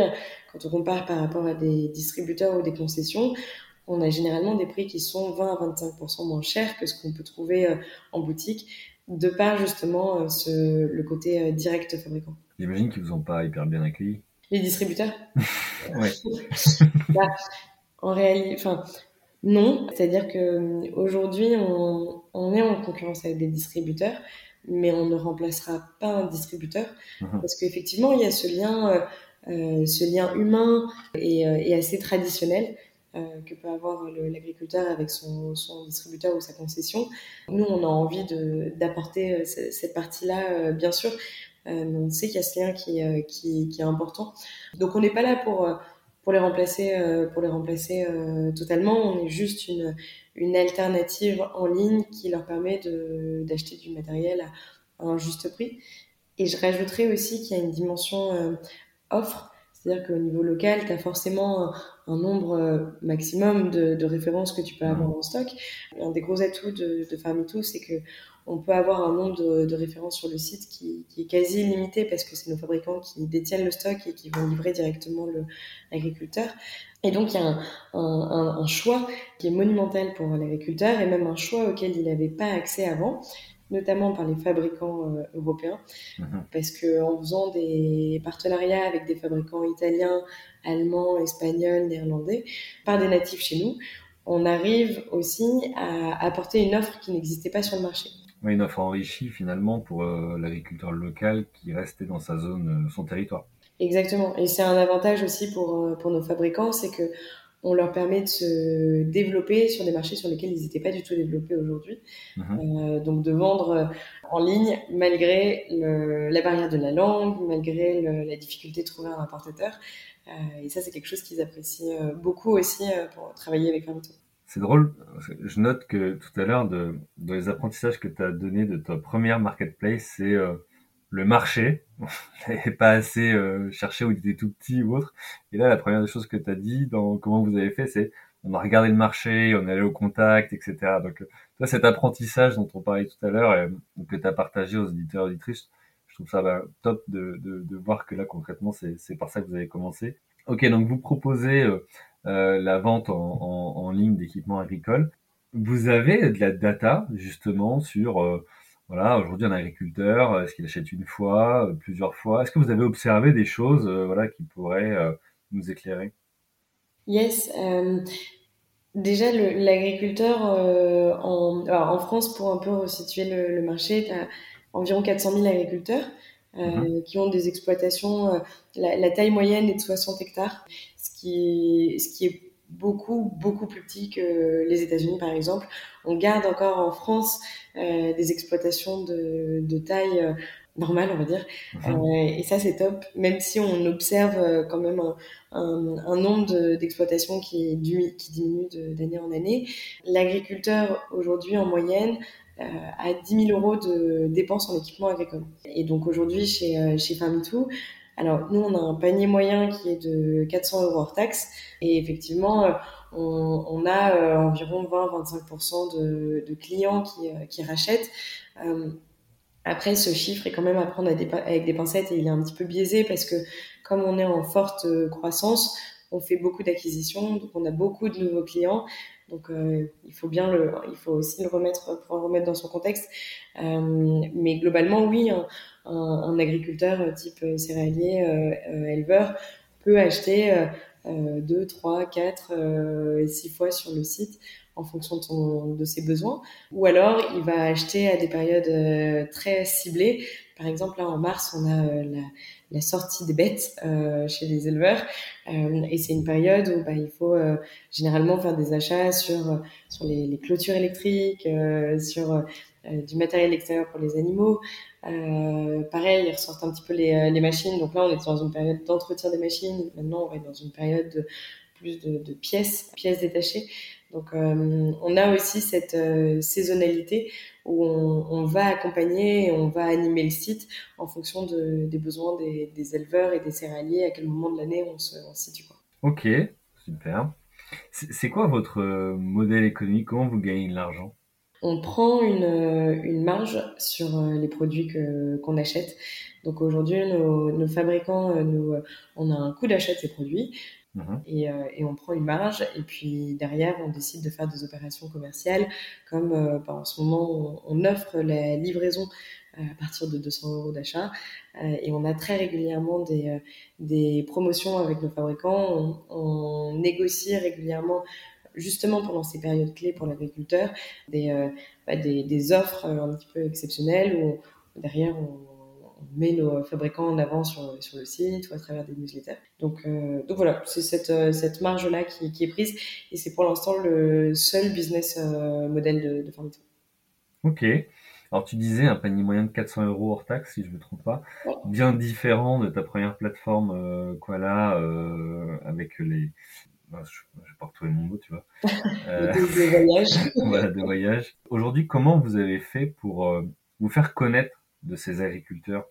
quand on compare par rapport à des distributeurs ou des concessions, on a généralement des prix qui sont 20 à 25% moins chers que ce qu'on peut trouver en boutique, de par justement ce, le côté direct fabricant. J'imagine qu'ils vous ont pas hyper bien accueillis. Les distributeurs? Oui. Bah, en réalité, enfin, non. C'est-à-dire que aujourd'hui, on, on, est en concurrence avec des distributeurs, mais on ne remplacera pas un distributeur mhm. parce qu'effectivement il y a ce lien, euh, euh, ce lien humain et, euh, assez traditionnel que peut avoir l'agriculteur avec son, distributeur ou sa concession. Nous, on a envie d'apporter cette partie-là, bien sûr, mais on sait qu'il y a ce lien qui, qui, qui est important. Donc, on n'est pas là pour pour les remplacer, pour les remplacer totalement. On est juste une, une alternative en ligne qui leur permet d'acheter du matériel à, un juste prix. Et je rajouterais aussi qu'il y a une dimension euh, offre, c'est-à-dire qu'au niveau local, tu as forcément un, nombre euh, maximum de, références que tu peux avoir en stock. Un des gros atouts de, de Farmito, c'est que on peut avoir un nombre de, références sur le site qui, est quasi limité parce que c'est nos fabricants qui détiennent le stock et qui vont livrer directement l'agriculteur. Et donc, il y a un, choix qui est monumental pour l'agriculteur et même un choix auquel il n'avait pas accès avant, notamment par les fabricants euh, européens, mhm. parce que en faisant des partenariats avec des fabricants italiens, allemands, espagnols, néerlandais, par des natifs chez nous, on arrive aussi à apporter une offre qui n'existait pas sur le marché. Oui, une offre enrichie finalement pour euh, l'agriculteur local qui restait dans sa zone, euh, son territoire. Exactement. Et c'est un avantage aussi pour, pour nos fabricants, c'est que on leur permet de se développer sur des marchés sur lesquels ils n'étaient pas du tout développés aujourd'hui. Mhm. Euh, donc de vendre euh, en ligne malgré le, la barrière de la langue, malgré le, la difficulté de trouver un importateur. Euh, et ça, c'est quelque chose qu'ils apprécient beaucoup aussi pour travailler avec Fermito. C'est drôle, je note que tout à l'heure, dans les apprentissages que tu as donnés de ta première marketplace, c'est le marché. n'avait pas assez euh, cherché où il était tout petit ou autre. Et là, la première des choses que tu as dit dans comment vous avez fait, c'est on a regardé le marché, on est allé au contact, etc. Donc, euh, toi, cet apprentissage dont on parlait tout à l'heure, et que tu as partagé aux éditeurs et auditrices, je trouve ça bah, top de, de, de, voir que là, concrètement, c'est par ça que vous avez commencé. Ok, donc vous proposez euh, euh la vente en, en, en ligne d'équipements agricoles. Vous avez de la data, justement, sur voilà, aujourd'hui un agriculteur, est-ce qu'il achète une fois, plusieurs fois? Est-ce que vous avez observé des choses, voilà, qui pourraient nous éclairer? Yes. Déjà, l'agriculteur en, en, France, pour un peu resituer le, marché, tu as environ 400 000 agriculteurs mhm. qui ont des exploitations. La, la, taille moyenne est de 60 hectares, ce qui, ce qui est beaucoup, beaucoup plus petit que les États-Unis, par exemple. On garde encore en France euh, des exploitations de, de taille euh, normale, on va dire. Mhm. Euh, et ça, c'est top, même si on observe quand même un, un, un nombre d'exploitations qui, qui diminue d'année en année. L'agriculteur, aujourd'hui, en moyenne, a 10 000 euros de dépenses en équipement agricole. Et donc aujourd'hui, chez, chez Farmitou, alors, nous, on a un panier moyen qui est de 400 euros hors taxe. Et effectivement, euh, on, a euh, environ 20-25% de, clients qui, euh, rachètent. après, ce chiffre est quand même à prendre avec des pincettes et il est un petit peu biaisé parce que comme on est en forte croissance, on fait beaucoup d'acquisitions, donc on a beaucoup de nouveaux clients. Donc il faut bien le, il faut aussi le remettre pour le remettre dans son contexte. mais globalement, oui, un, agriculteur euh, type euh, céréalier, euh, éleveur, peut acheter 2, 3, 4, 6 fois sur le site en fonction de, de, ses besoins. Ou alors, il va acheter à des périodes très ciblées. Par exemple, là, en mars, on a la, sortie des bêtes chez les éleveurs. et c'est une période où bah, il faut généralement faire des achats sur, sur les, les clôtures électriques, sur du matériel extérieur pour les animaux. Euh, pareil, ils ressortent un petit peu les, euh, machines. Donc là, on est dans une période d'entretien des machines. Maintenant, on être dans une période de plus de, pièces, pièces détachées. Donc, euh, on a aussi cette euh, saisonnalité où on, va accompagner on va animer le site en fonction de, des besoins des, éleveurs et des céréaliers, à quel moment de l'année on se, situe. Ok, super. C'est quoi votre modèle économique? Comment vous gagnez de l'argent? On prend une, euh, une marge sur euh, les produits qu'on achète. Donc aujourd'hui, nos, nos fabricants, euh, nous, on a un coût d'achat de ces produits mhm. et, et, on prend une marge. Et puis derrière, on décide de faire des opérations commerciales, comme bah, en ce moment, on, offre la livraison à partir de 200 euros d'achat. et on a très régulièrement des, des promotions avec nos fabricants. On, on négocie régulièrement justement pendant ces périodes clés pour l'agriculteur, des, euh, bah, des, des, offres euh, un petit peu exceptionnelles où derrière on, met nos fabricants en avant sur, sur, le site ou à travers des newsletters. Donc, euh, donc voilà, c'est cette, cette marge-là qui, qui, est prise et c'est pour l'instant le seul business modèle de, de. Ok. Alors tu disais un panier moyen de 400 euros hors taxe, si je ne me trompe pas, bien différent de ta première plateforme euh, Koala euh, avec les, je, je vais pas retrouver mon mot, tu vois. Euh, de, voyage. voilà, de voyage. Aujourd'hui, comment vous avez fait pour euh, vous faire connaître de ces agriculteurs?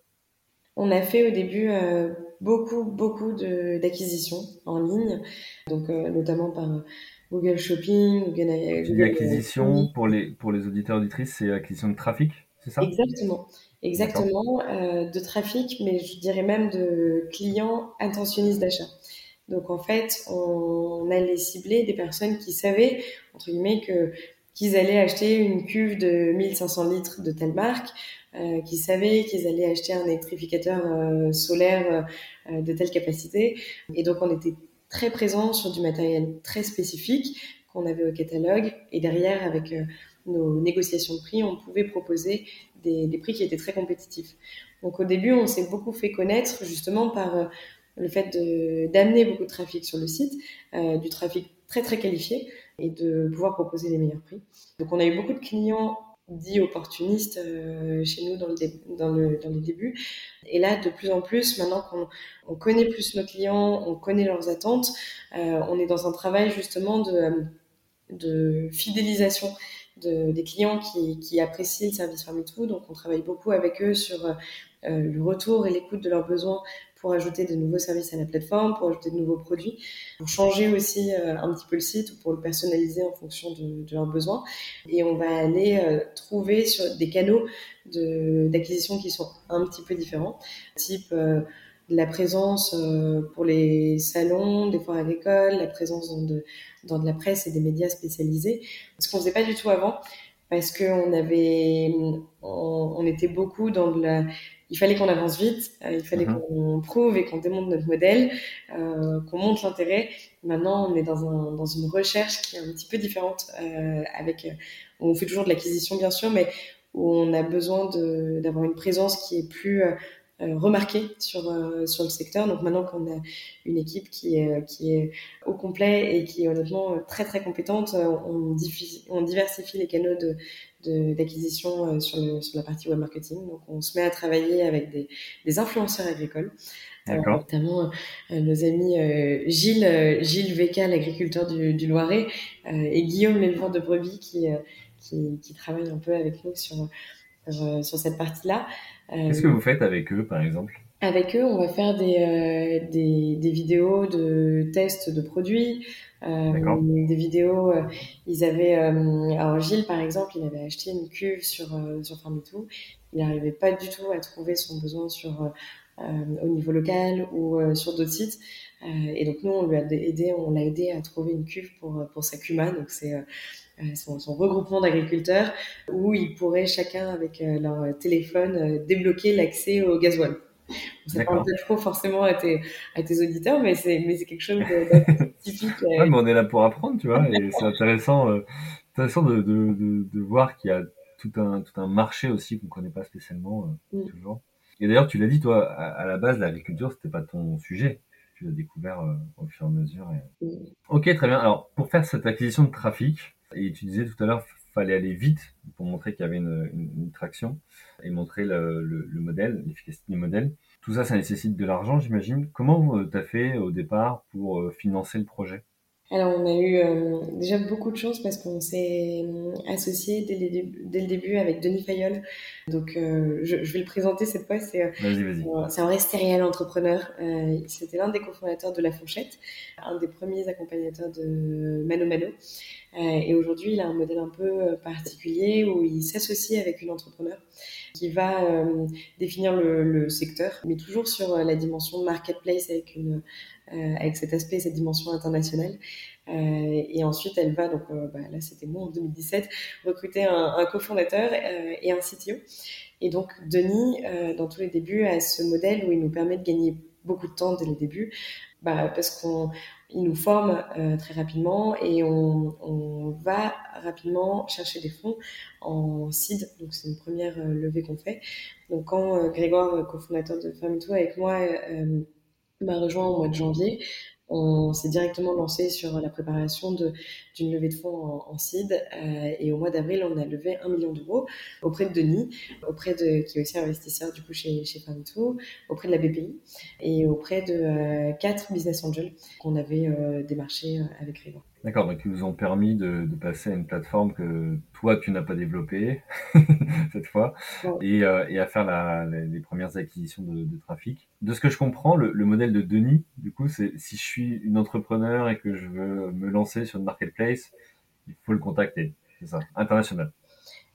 On a fait au début euh, beaucoup, beaucoup d'acquisitions en ligne, donc euh, notamment par Google Shopping, Google, Google acquisition pour les pour les auditeurs auditrices, c'est acquisition de trafic, c'est ça? Exactement. Exactement, de trafic, mais je dirais même de clients intentionnistes d'achat. Donc en fait, on allait cibler des personnes qui savaient, entre guillemets, que qu'ils allaient acheter une cuve de 1500 litres de telle marque, euh, qui savaient qu'ils allaient acheter un électrificateur euh, solaire euh, de telle capacité. Et donc on était très présent sur du matériel très spécifique qu'on avait au catalogue. Et derrière, avec euh, nos négociations de prix, on pouvait proposer des, des, prix qui étaient très compétitifs. Donc au début, on s'est beaucoup fait connaître justement par le fait d'amener beaucoup de trafic sur le site, euh, du trafic très très qualifié et de pouvoir proposer les meilleurs prix. Donc on a eu beaucoup de clients dits opportunistes euh, chez nous dans, le dans, le, dans les débuts. Et là, de plus en plus, maintenant qu'on on connaît plus nos clients, on connaît leurs attentes, euh, on est dans un travail justement de, de fidélisation de, des clients qui, qui apprécient le service Farmitou. Donc on travaille beaucoup avec eux sur le retour et l'écoute de leurs besoins pour ajouter de nouveaux services à la plateforme, pour ajouter de nouveaux produits, pour changer aussi euh, un petit peu le site ou pour le personnaliser en fonction de, de leurs besoins. Et on va aller euh, trouver sur des canaux d'acquisition qui sont un petit peu différents, type euh, la présence pour les salons, des foires agricoles, la présence dans de, de la presse et des médias spécialisés, ce qu'on faisait pas du tout avant. parce qu'on avait, on, était beaucoup dans la, il fallait qu'on avance vite, euh, il fallait mhm. qu'on prouve et qu'on démonte notre modèle, euh, qu'on montre l'intérêt. Maintenant, on est dans, un, dans une recherche qui est un petit peu différente, euh, avec, euh, on fait toujours de l'acquisition bien sûr, mais où on a besoin d'avoir une présence qui est plus euh, euh, remarqué sur sur le secteur. Donc maintenant qu'on a une équipe qui est qui est au complet et qui est honnêtement très très compétente, on, on diversifie les canaux de d'acquisition sur, le, sur la partie web marketing. Donc, on se met à travailler avec des, des influenceurs agricoles, euh, notamment euh, nos amis euh, Gilles, Gilles Véca, l'agriculteur du, du, Loiret, et Guillaume, l'éleveur de brebis, qui, qui, qui travaillent un peu avec nous sur, sur, sur cette partie-là. Qu'est-ce que vous faites avec eux, par exemple? Avec eux, on va faire des, euh, des, des, vidéos de tests de produits, euh, des vidéos. Euh, ils avaient, alors Gilles, par exemple, il avait acheté une cuve sur sur Farmitou. Il n'arrivait pas du tout à trouver son besoin sur au niveau local ou sur d'autres sites. et donc nous, on lui a aidé, on l'a aidé à trouver une cuve pour pour sa Cuma. Donc c'est euh, son, son, regroupement d'agriculteurs où ils pourraient chacun avec euh, leur téléphone euh, débloquer l'accès au gasoil. Ça parle pas trop forcément à tes, à tes auditeurs, mais c'est, mais c'est quelque chose de, typique. ouais, mais on est là pour apprendre, tu vois, et c'est intéressant, euh, intéressant de, de, de, de, voir qu'il y a tout un, tout un marché aussi qu'on ne connaît pas spécialement, euh, mm. toujours. Et d'ailleurs, tu l'as dit, toi, à, à la base, l'agriculture, c'était pas ton sujet. Tu l'as découvert euh, au fur et à mesure. Et... Mm. Ok, très bien. Alors, pour faire cette acquisition de trafic, et tu disais tout à l'heure, fallait aller vite pour montrer qu'il y avait une, traction et montrer le, le, le modèle, l'efficacité du modèle. Tout ça, ça nécessite de l'argent, j'imagine. Comment tu as fait au départ pour euh, financer le projet? Alors, on a eu euh, déjà beaucoup de chance parce qu'on s'est euh, associé dès, dès, le début avec Denis Fayol. Donc, euh, je, je, vais le présenter cette fois. C'est un vrai entrepreneur. Euh, C'était l'un des cofondateurs de La Fourchette, un des premiers accompagnateurs de Mano Mano. et aujourd'hui, il a un modèle un peu particulier où il s'associe avec une entrepreneur qui va définir le, le, secteur, mais toujours sur la dimension marketplace avec une euh, avec cet aspect, cette dimension internationale. Euh, et ensuite, elle va, donc euh, bah, là c'était moi en 2017, recruter un, cofondateur et un CTO. Et donc Denis, dans tous les débuts, a ce modèle où il nous permet de gagner beaucoup de temps dès le début, bah, parce qu'on il nous forme euh, très rapidement et on, on, va rapidement chercher des fonds en seed. Donc c'est une première euh, levée qu'on fait. Donc quand Grégoire, cofondateur de Famito, avec moi, m'a rejoint au mois de janvier. On s'est directement lancé sur la préparation d'une levée de fonds en, en seed euh, et au mois d'avril, on a levé un million d'euros auprès de Denis, auprès de qui est aussi investisseur du coup chez chez auprès de la BPI et auprès de euh, quatre business angels qu'on avait euh, démarché euh, avec Riva. D'accord, donc ils vous ont permis de, de, passer à une plateforme que toi tu n'as pas développée cette fois et, euh, et, à faire la, les premières acquisitions de, de, trafic. De ce que je comprends, le, le modèle de Denis, du coup, c'est si je suis une entrepreneur et que je veux me lancer sur une marketplace, il faut le contacter, c'est ça, international.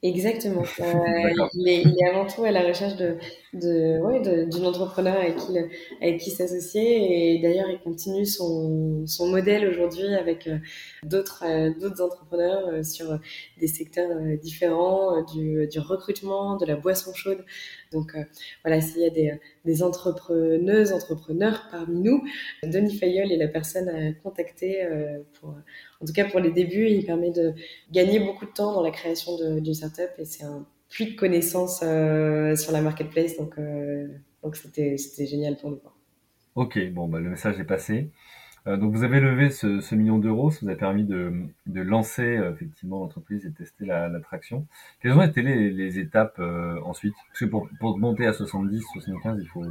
Exactement. Euh, il, est, il, est, avant tout à la recherche de, de, ouais, d'une entrepreneur avec qui, avec qui s'associer. Et d'ailleurs, il continue son, son modèle aujourd'hui avec euh, d'autres, euh, d'autres entrepreneurs euh, sur des secteurs différents, du, du recrutement, de la boisson chaude. Donc voilà, s'il y a des, entrepreneuses, entrepreneurs parmi nous, Denis Fayol est la personne à contacter pour en tout cas pour les débuts, il permet de gagner beaucoup de temps dans la création d'une startup et c'est un puits de connaissances euh, sur la marketplace. Donc, euh, donc c'était, c'était génial pour nous. Ok, bon, bah, le message est passé. Euh, donc vous avez levé ce, ce million d'euros, ça vous a permis de, de lancer euh, effectivement l'entreprise et tester la, la, traction. Quelles ont été les, les étapes euh, ensuite? Parce que pour, pour monter à 70, 75, il faut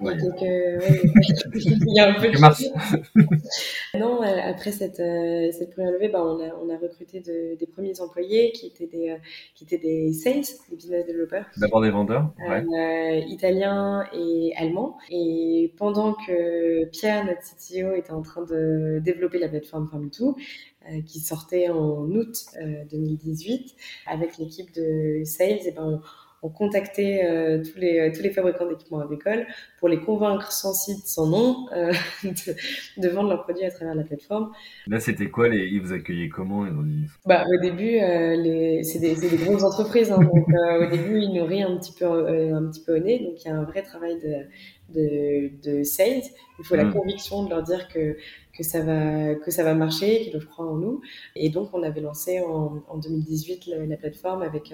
Ouais. Donc, euh, ouais, il y a un peu de Non, euh, après cette, euh, cette première levée, bah, on, a, on a recruté de, des premiers employés qui étaient des, euh, qui étaient des sales, des business développeurs. D'abord des vendeurs, ouais. Euh, italiens et allemands. Et pendant que Pierre, notre CTO, était en train de développer la plateforme Farm2, qui sortait en août 2018, avec l'équipe de sales, et ben, on, on contactait euh, tous, les, tous les fabricants d'équipements agricoles pour les convaincre sans site, sans nom, euh, de, vendre leurs produits à travers la plateforme. Là, c'était quoi les... Ils vous accueillaient comment ils ont dit... bah, Au début, euh, les... c'est des, des, grosses entreprises. Hein, donc, au début, ils nous rient un petit peu, un petit peu au nez. Donc, il y a un vrai travail de, de, de sales. Il faut la mmh. conviction de leur dire que que ça va que ça va marcher, qu'ils doivent croire en nous. Et donc on avait lancé en, en 2018 la, la, plateforme avec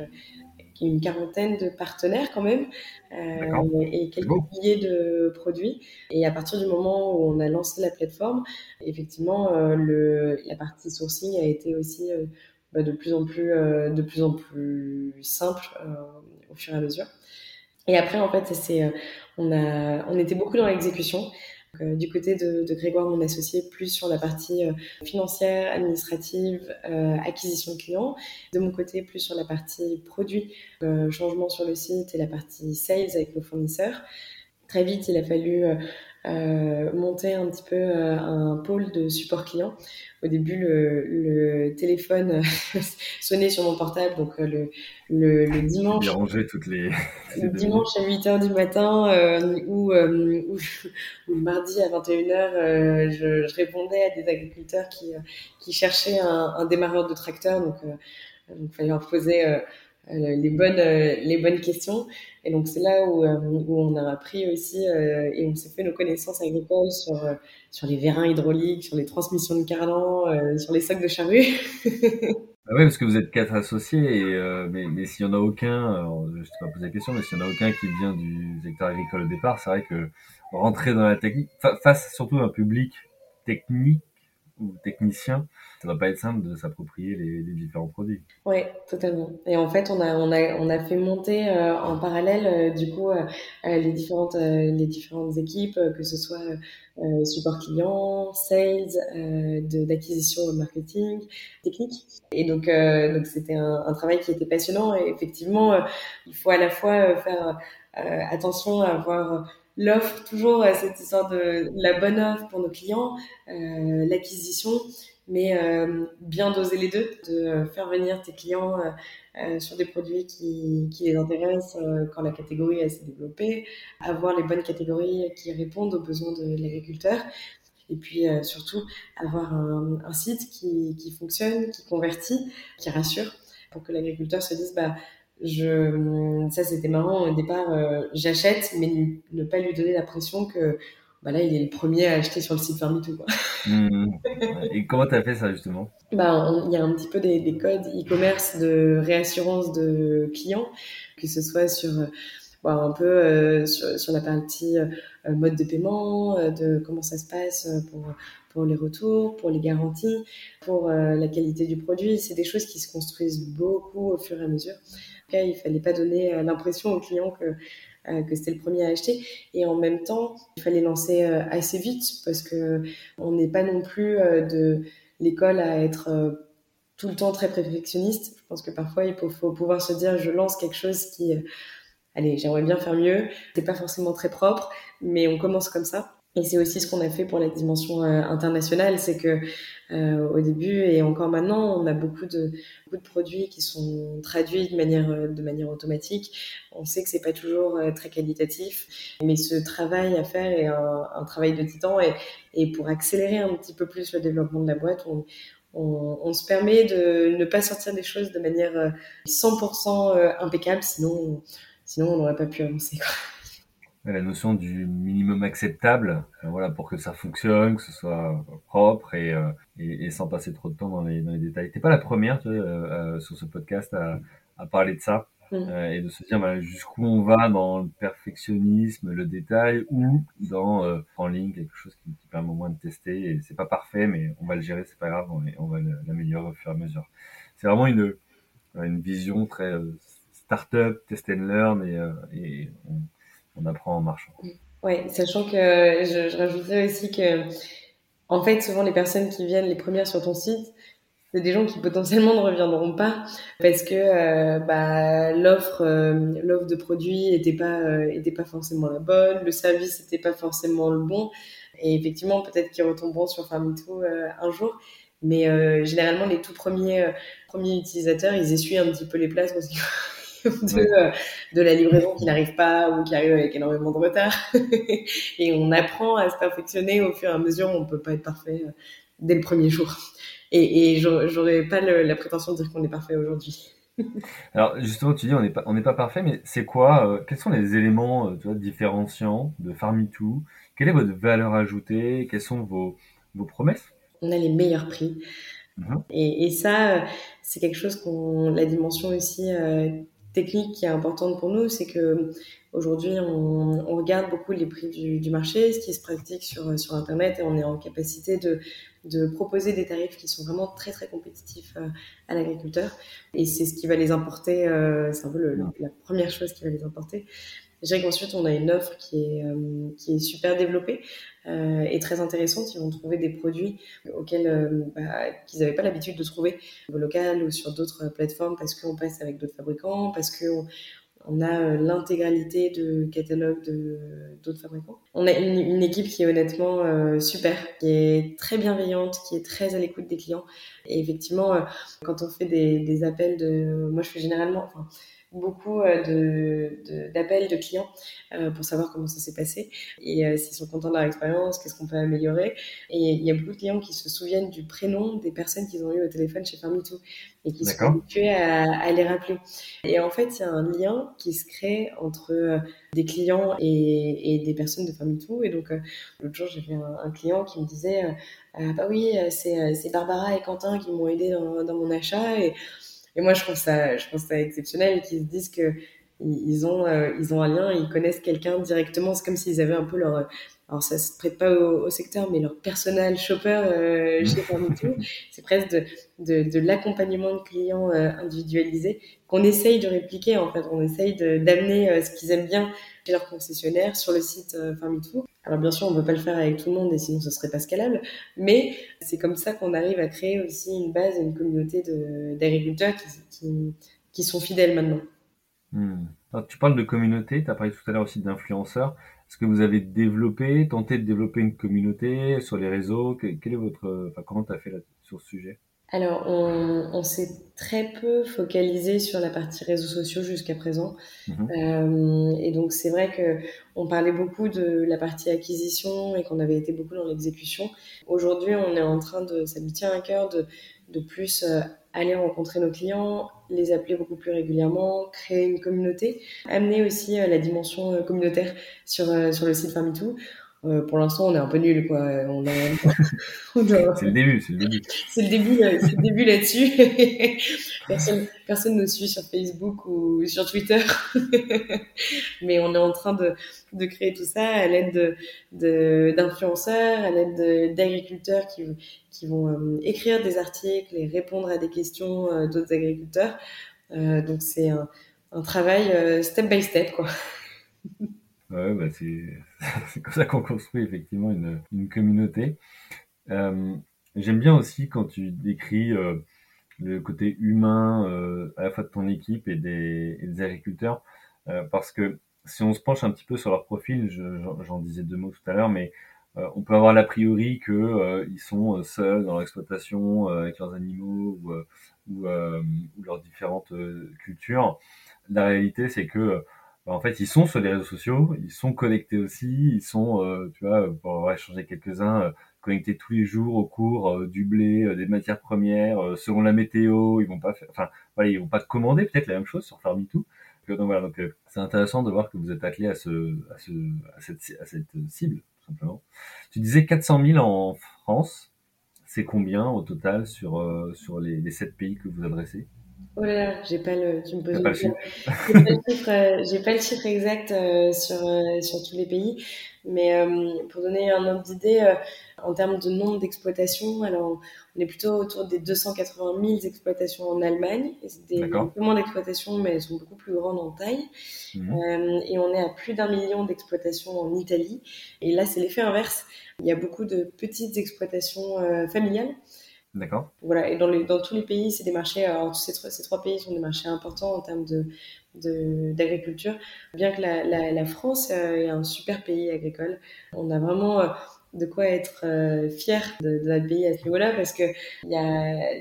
une quarantaine de partenaires quand même euh, et quelques milliers de produits. Et à partir du moment où on a lancé la plateforme, effectivement, euh, le, la partie sourcing a été aussi euh, bah, de plus en plus de plus en plus simple au fur et à mesure. Et après, en fait, c'est on a on était beaucoup dans l'exécution. Euh, du côté de, Grégoire, mon associé, plus sur la partie euh, financière, administrative, euh, acquisition de clients. De mon côté, plus sur la partie produit, changement sur le site et la partie sales avec nos fournisseurs. Très vite, il a fallu euh, monter un petit peu euh, un pôle de support client. Au début, le, le téléphone sonnait sur mon portable, donc euh, le, le, le dimanche. toutes les. le dimanche à 8h du matin euh, ou, euh, ou, ou, le mardi à 21h, je, je, répondais à des agriculteurs qui, qui cherchaient un, un démarreur de tracteur, donc il fallait leur poser les bonnes les bonnes questions et donc c'est là où, euh, où, on a appris aussi euh, et on s'est fait nos connaissances agricoles sur, euh, sur les vérins hydrauliques, sur les transmissions de cardan, sur les sacs de charrue. Ah oui, parce que vous êtes quatre associés, et, mais, mais s'il y en a aucun, je ne sais pas poser la question, mais s'il y en a aucun qui vient du secteur agricole au départ, c'est vrai que rentrer dans la technique, face surtout à un public technique ou technicien, ça va pas être simple de s'approprier les, différents produits. Oui, totalement. Et en fait, on a, on a, on a fait monter euh, en parallèle, euh, du coup, euh, les, différentes, les différentes équipes, que ce soit support client, sales, d'acquisition, marketing, technique. Et donc, donc c'était un, travail qui était passionnant. Et effectivement, il faut à la fois faire attention à avoir l'offre, toujours cette histoire de la bonne offre pour nos clients, l'acquisition, mais euh, bien doser les deux, de faire venir tes clients euh, euh sur des produits qui, qui les intéressent euh, quand la catégorie s'est développée, avoir les bonnes catégories qui répondent aux besoins de l'agriculteur. Et puis euh, surtout avoir un, un site qui, qui, fonctionne, qui convertit, qui rassure, pour que l'agriculteur se dise bah je, ça c'était marrant au départ, j'achète, mais ne, pas lui donner l'impression que bah là, il est le premier à acheter sur le site Farmitou. Quoi. Mmh. Et comment tu as fait ça justement? Bah, Il y a un petit peu des, des codes e-commerce de réassurance de clients, que ce soit sur bah, un peu euh, sur, sur, la partie euh, mode de paiement, euh, de comment ça se passe pour, pour les retours, pour les garanties, pour la qualité du produit. C'est des choses qui se construisent beaucoup au fur et à mesure. En cas, il fallait pas donner l'impression aux clients que que c'était le premier à acheter. Et en même temps, il fallait lancer euh, assez vite parce que on n'est pas non plus euh, de l'école à être tout le temps très perfectionniste. Je pense que parfois, il faut, faut pouvoir se dire, je lance quelque chose qui, allez, j'aimerais bien faire mieux. C'est pas forcément très propre, mais on commence comme ça. Et c'est aussi ce qu'on a fait pour la dimension euh, internationale, c'est que euh, au début et encore maintenant, on a beaucoup de, beaucoup de produits qui sont traduits de manière, euh, de manière automatique. On sait que c'est pas toujours euh, très qualitatif, mais ce travail à faire est un, un travail de titan. Et, et, pour accélérer un petit peu plus le développement de la boîte, on, on, on, se permet de ne pas sortir des choses de manière 100% impeccable, sinon, sinon on n'aurait pas pu avancer. Quoi la notion du minimum acceptable, euh, voilà, pour que ça fonctionne, que ce soit propre et, euh, et, et, sans passer trop de temps dans les, dans les détails. T'es pas la première tu vois, euh, sur ce podcast à, à parler de ça mmh. et de se dire bah, jusqu'où on va dans le perfectionnisme, le détail ou dans en ligne quelque chose qui, qui permet au moins de tester. Et c'est pas parfait, mais on va le gérer, c'est pas grave, on, on va l'améliorer au fur et à mesure. C'est vraiment une une vision très start-up, test and learn et, et on, on apprend en marchant. Oui, sachant que je, rajouterais aussi que, en fait, souvent les personnes qui viennent les premières sur ton site, c'est des gens qui potentiellement ne reviendront pas parce que euh, bah, l'offre euh, l'offre de produits était pas euh, pas forcément la bonne, le service était pas forcément le bon et effectivement peut-être qu'ils retomberont sur Farmito un jour. Mais généralement les tout premiers premiers utilisateurs ils essuient un petit peu les places parce de, de la livraison qui n'arrive pas ou qui arrive avec énormément de retard. et on apprend à se perfectionner au fur et à mesure. On peut pas être parfait dès le premier jour. Et, et j'aurais pas la prétention de dire qu'on est parfait aujourd'hui. Alors justement, tu dis on n'est pas on n'est pas parfait, mais c'est quoi euh, Quels sont les éléments euh, tu vois, différenciants de Farmitou Quelle est votre valeur ajoutée? Quelles sont vos vos promesses? On a les meilleurs prix. Mhm. Et, et, ça, euh, c'est quelque chose qu'on la dimension aussi technique qui est importante pour nous, c'est que aujourd'hui on, regarde beaucoup les prix du, marché, ce qui se pratique sur sur internet, et on est en capacité de de proposer des tarifs qui sont vraiment très très compétitifs euh, à l'agriculteur. Et c'est ce qui va les importer, euh, c'est un peu la première chose qui va les importer. Je qu'ensuite on a une offre qui est, euh, qui est super développée euh, et très intéressante. Ils vont trouver des produits auxquels bah, qu'ils n'avaient pas l'habitude de trouver au local ou sur d'autres plateformes parce qu'on passe avec d'autres fabricants, parce qu'on on a euh, l'intégralité de catalogue de d'autres fabricants. On a une, équipe qui est honnêtement euh, super, qui est très bienveillante, qui est très à l'écoute des clients. Et effectivement, euh, quand on fait des, appels de, moi je fais généralement, beaucoup de, d'appels de, clients pour savoir comment ça s'est passé et s'ils sont contents de leur expérience, qu'est-ce qu'on peut améliorer. Et il y a beaucoup de clients qui se souviennent du prénom des personnes qu'ils ont eu au téléphone chez Farmitou et qui sont habitués à, à, les rappeler. Et en fait, il y a un lien qui se crée entre euh, des clients et, et des personnes de Farmitou. Et donc, euh, l'autre jour, j'avais un, un, client qui me disait, euh, ah bah oui, c'est, c'est Barbara et Quentin qui m'ont aidé dans, dans mon achat. Et, et moi, je trouve ça, je trouve ça exceptionnel qu'ils se disent que ils ont, ils ont un lien, ils connaissent quelqu'un directement. C'est comme s'ils avaient un peu leur, alors ça se prête pas au, secteur, mais leur personnel shopper euh, chez Farmitou, c'est presque de, de, de l'accompagnement de clients euh, individualisé qu'on essaye de répliquer en fait. On essaye d'amener euh, ce qu'ils aiment bien chez leur concessionnaire sur le site euh. Alors bien sûr, on ne peut pas le faire avec tout le monde et sinon ce serait pas scalable, mais c'est comme ça qu'on arrive à créer aussi une base, une communauté d'agriculteurs qui, qui, qui, sont fidèles maintenant. Hmm. Alors, tu parles de communauté, tu as parlé tout à l'heure aussi d'influenceurs. Est-ce que vous avez développé, tenté de développer une communauté sur les réseaux Quel est votre, enfin, comment tu as fait là, sur ce sujet? Alors, on, on s'est très peu focalisé sur la partie réseaux sociaux jusqu'à présent. Mhm. Euh, et donc, c'est vrai que on parlait beaucoup de la partie acquisition et qu'on avait été beaucoup dans l'exécution. Aujourd'hui, on est en train de, ça nous tient à cœur de, de plus euh, aller rencontrer nos clients, les appeler beaucoup plus régulièrement, créer une communauté, amener aussi euh, la dimension euh, communautaire sur, sur le site Farmitou. Euh, pour l'instant, on est un peu nul, quoi. On a... c'est le début, c'est le début. C'est le début, c'est le début là-dessus. personne, personne ne suit sur Facebook ou sur Twitter, mais on est en train de, de créer tout ça à l'aide de, d'influenceurs, à l'aide d'agriculteurs qui, qui vont euh, écrire des articles et répondre à des questions euh, d'autres agriculteurs. donc c'est un, un travail step by step, quoi. Ouais, bah c'est comme ça qu'on construit effectivement une, une communauté. Euh, J'aime bien aussi quand tu décris euh, le côté humain euh, à la fois de ton équipe et des, agriculteurs, parce que si on se penche un petit peu sur leur profil, j'en disais deux mots tout à l'heure, mais on peut avoir l'a priori euh, ils sont seuls dans l'exploitation avec leurs animaux ou, leurs différentes cultures. La réalité, c'est que en fait, ils sont sur les réseaux sociaux, ils sont connectés aussi, ils sont, euh, tu vois, pour échanger quelques-uns, euh, connectés tous les jours au cours euh, du blé, des matières premières, selon la météo, ils vont pas faire, enfin, ils vont pas commander peut-être la même chose sur Farmitou. Donc voilà, donc c'est intéressant de voir que vous êtes attelé à ce, à ce, à cette, à cette cible, tout simplement. Tu disais 400 000 en France. C'est combien au total sur, sur les, les 7 pays que vous adressez? Oh là là, j'ai pas le, tu me poses pas le chiffre. J'ai pas, euh, j'ai pas le chiffre exact euh, sur euh, sur tous les pays, mais pour donner un ordre d'idée, en termes de nombre d'exploitations, alors on est plutôt autour des 280 000 exploitations en Allemagne, c'est des peu moins d'exploitations, mais elles sont beaucoup plus grandes en taille, mmh. et on est à plus d'un million d'exploitations en Italie, et là c'est l'effet inverse. Il y a beaucoup de petites exploitations familiales. D'accord. Voilà, et dans, tous les pays, c'est des marchés. Alors, ces, ces trois pays sont des marchés importants en termes de d'agriculture. Bien que la, France euh, est un super pays agricole, on a vraiment euh, de quoi être euh, fier de, notre pays à ce niveau-là parce que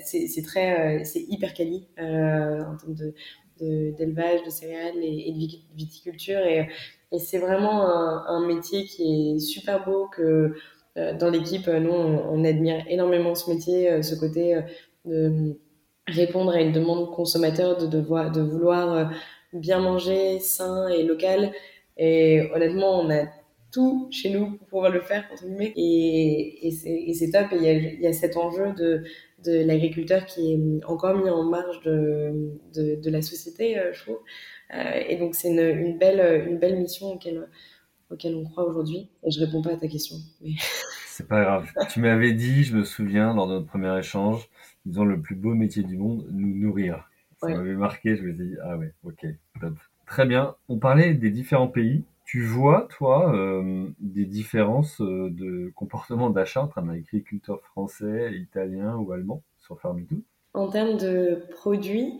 c'est hyper quali en termes de d'élevage de, céréales et, de viticulture. Et, et c'est vraiment un, un, métier qui est super beau que dans l'équipe, nous, on, admire énormément ce métier, ce côté de répondre à une demande consommateur de, devoir, de vouloir bien manger, sain et local. Et honnêtement, on a tout chez nous pour pouvoir le faire, entre guillemets. Et, et c'est top. Et il y a, y a cet enjeu de, de l'agriculteur qui est encore mis en marge de, de, la société, euh, je trouve. Euh, et donc, c'est une, une, belle, une belle mission auquel, auquel on croit aujourd'hui. Et je réponds pas à ta question. Mais... C'est pas grave. tu m'avais dit, je me souviens, lors de notre premier échange, disons le plus beau métier du monde, nous nourrir. Ça m'avait marqué, je me suis dit, ah ouais, ok, top. Très bien. On parlait des différents pays. Tu vois, toi, euh, des différences euh, de comportement d'achat entre un agriculteur français, italien ou allemand sur Farmitou En termes de produits,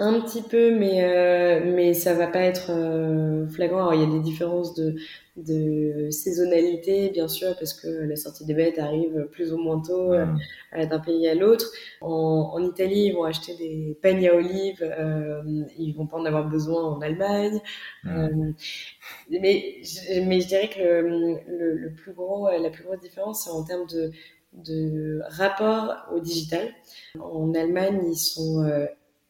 un petit peu, mais, euh, mais ça va pas être euh, flagrant. Alors, il y a des différences de, de saisonnalité, bien sûr, parce que la sortie des bêtes arrive plus ou moins tôt euh, d'un pays à l'autre. En, en, Italie, ils vont acheter des peignes à olives, euh, ils vont pas en avoir besoin en Allemagne. Euh, mais, mais je dirais que le, le, le, plus gros, la plus grosse différence, c'est en termes de, de rapport au digital. En Allemagne, ils sont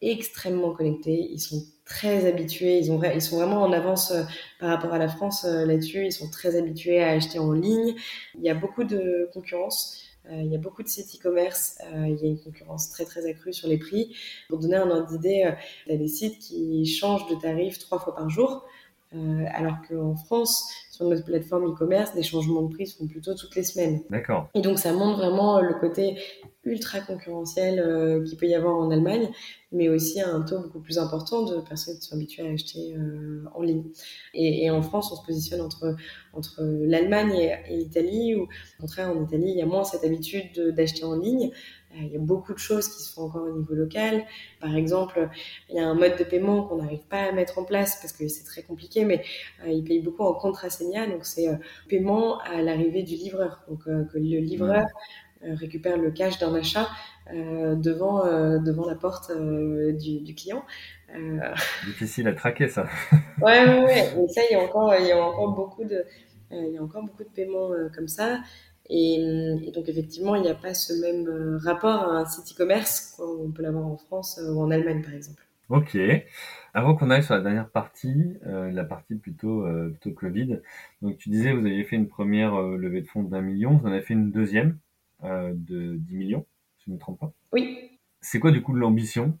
extrêmement connectés, ils sont très habitués, ils, ont, ils sont vraiment en avance euh, par rapport à la France euh, là-dessus, ils sont très habitués à acheter en ligne. Il y a beaucoup de concurrence, euh, il y a beaucoup de sites e-commerce, il y a une concurrence très très accrue sur les prix. Pour donner un ordre d'idée, il y a des sites qui changent de tarif trois fois par jour. Euh, alors qu'en France, sur notre plateforme e-commerce, des changements de prix se font plutôt toutes les semaines. D'accord. Et donc ça montre vraiment le côté ultra concurrentiel euh, qu'il peut y avoir en Allemagne, mais aussi un taux beaucoup plus important de personnes qui sont habituées à acheter euh, en ligne. Et, et, en France, on se positionne entre, entre l'Allemagne et, l'Italie, ou au contraire, en Italie, il y a moins cette habitude d'acheter en ligne. Euh, il y a beaucoup de choses qui se font encore au niveau local. Par exemple, il y a un mode de paiement qu'on n'arrive pas à mettre en place parce que c'est très compliqué, mais euh, ils payent beaucoup en contrasegna, donc c'est euh, paiement à l'arrivée du livreur. Donc que le livreur récupère le cash d'un achat devant devant la porte du, du, client. Difficile à traquer ça. ouais, ouais, ouais. Mais ça, il y a encore il y a encore beaucoup de il y a encore beaucoup de paiements comme ça. Et, donc effectivement, il n'y a pas ce même euh, rapport à un site e-commerce qu'on peut l'avoir en France euh, ou en Allemagne par exemple. Ok. Avant qu'on aille sur la dernière partie, euh, la partie plutôt plutôt Covid. Donc tu disais vous aviez fait une première levée de fonds d'un million, vous en avez fait une deuxième de 10 millions, si je ne me trompe pas. Oui. C'est quoi du coup l'ambition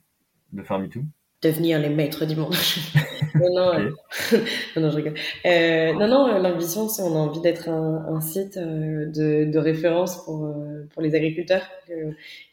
de Farmitou Devenir les maîtres du monde. non, non, euh, non, non, je rigole. Euh, non, non, l'ambition, c'est on a envie d'être un, un, site euh, de, de, référence pour, euh, pour les agriculteurs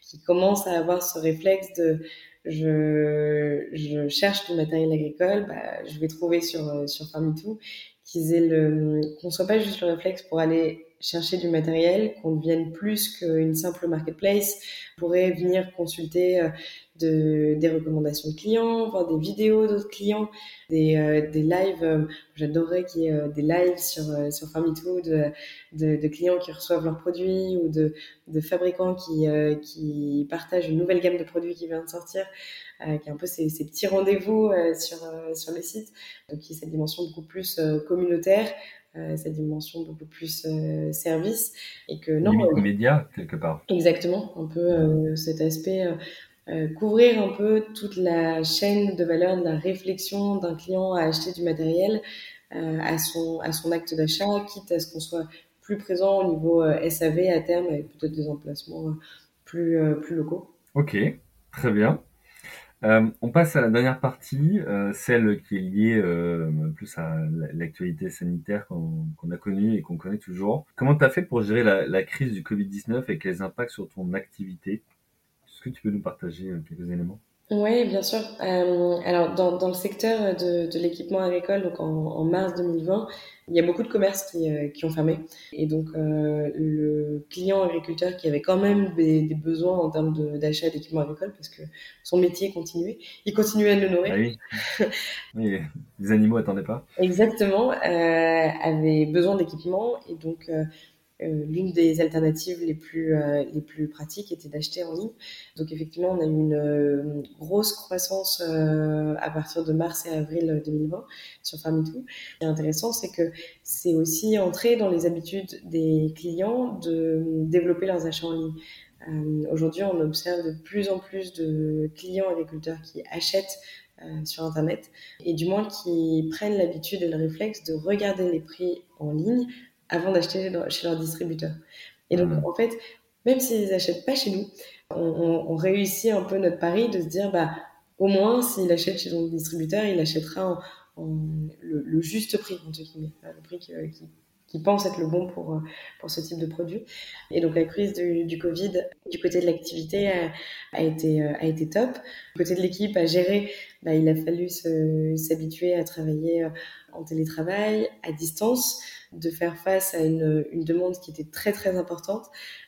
qui commencent à avoir ce réflexe de je, je cherche du matériel agricole, bah, je vais trouver sur, sur Farmitou qu'ils aient le, qu'on soit pas juste le réflexe pour aller chercher du matériel, qu'on devienne plus qu'une simple marketplace, pourrait venir consulter de, des recommandations de clients, voir des vidéos d'autres clients, des, euh, des lives. Euh, J'adorerais qu'il y ait euh, des lives sur, sur Farmitoo de, de, clients qui reçoivent leurs produits ou de, de fabricants qui, qui partagent une nouvelle gamme de produits qui vient de sortir, qui est un peu ces, petits rendez-vous sur, sur le site. Donc, il y cette dimension beaucoup plus communautaire. Cette dimension beaucoup plus service et que non média quelque part exactement un peu cet aspect euh, couvrir un peu toute la chaîne de valeur de la réflexion d'un client à acheter du matériel euh, à, son, à son acte d'achat, quitte à ce qu'on soit plus présent au niveau euh, SAV à terme avec peut-être des emplacements plus, plus locaux. Ok, très bien. Euh, on passe à la dernière partie, euh, celle qui est liée euh, plus à l'actualité sanitaire qu'on a connue et qu'on connaît toujours. Comment tu fait pour gérer la, la crise du Covid-19 et quels impacts sur ton activité? Est-ce que tu peux nous partager quelques éléments? Oui, bien sûr. Euh, alors, dans, dans, le secteur de, de l'équipement agricole, donc en, en, mars 2020, il y a beaucoup de commerces qui, euh, qui ont fermé. Et donc, euh, le client agriculteur qui avait quand même des, des besoins en termes d'achat d'équipement agricole, parce que son métier continuait, il continuait à le nourrir. Ah oui. oui. les animaux attendaient pas. Exactement. avait besoin d'équipement. Et donc, euh, l'une des alternatives les plus, euh, les plus pratiques était d'acheter en ligne. Donc effectivement, on a eu une euh, grosse croissance à partir de mars et avril 2020 sur Farmito. Ce qui est intéressant, c'est que c'est aussi entré dans les habitudes des clients de développer leurs achats en ligne. Aujourd'hui, on observe de plus en plus de clients agriculteurs qui achètent sur Internet et du moins qui prennent l'habitude et le réflexe de regarder les prix en ligne avant d'acheter chez leur distributeur. Et donc, mmh. en fait, même s'ils n'achètent pas chez nous, on, réussit un peu notre pari de se dire, bah, au moins, s'il achète chez son distributeur, il achètera en, le, juste prix, entre guillemets, le prix qui, qui pense être le bon pour, pour ce type de produit. Et donc la crise du, du Covid, du côté de l'activité, a, a, été, euh, a été top. Du côté de l'équipe, à gérer, bah, il a fallu s'habituer à travailler euh, en télétravail, à distance, de faire face à une, une demande qui était très très importante.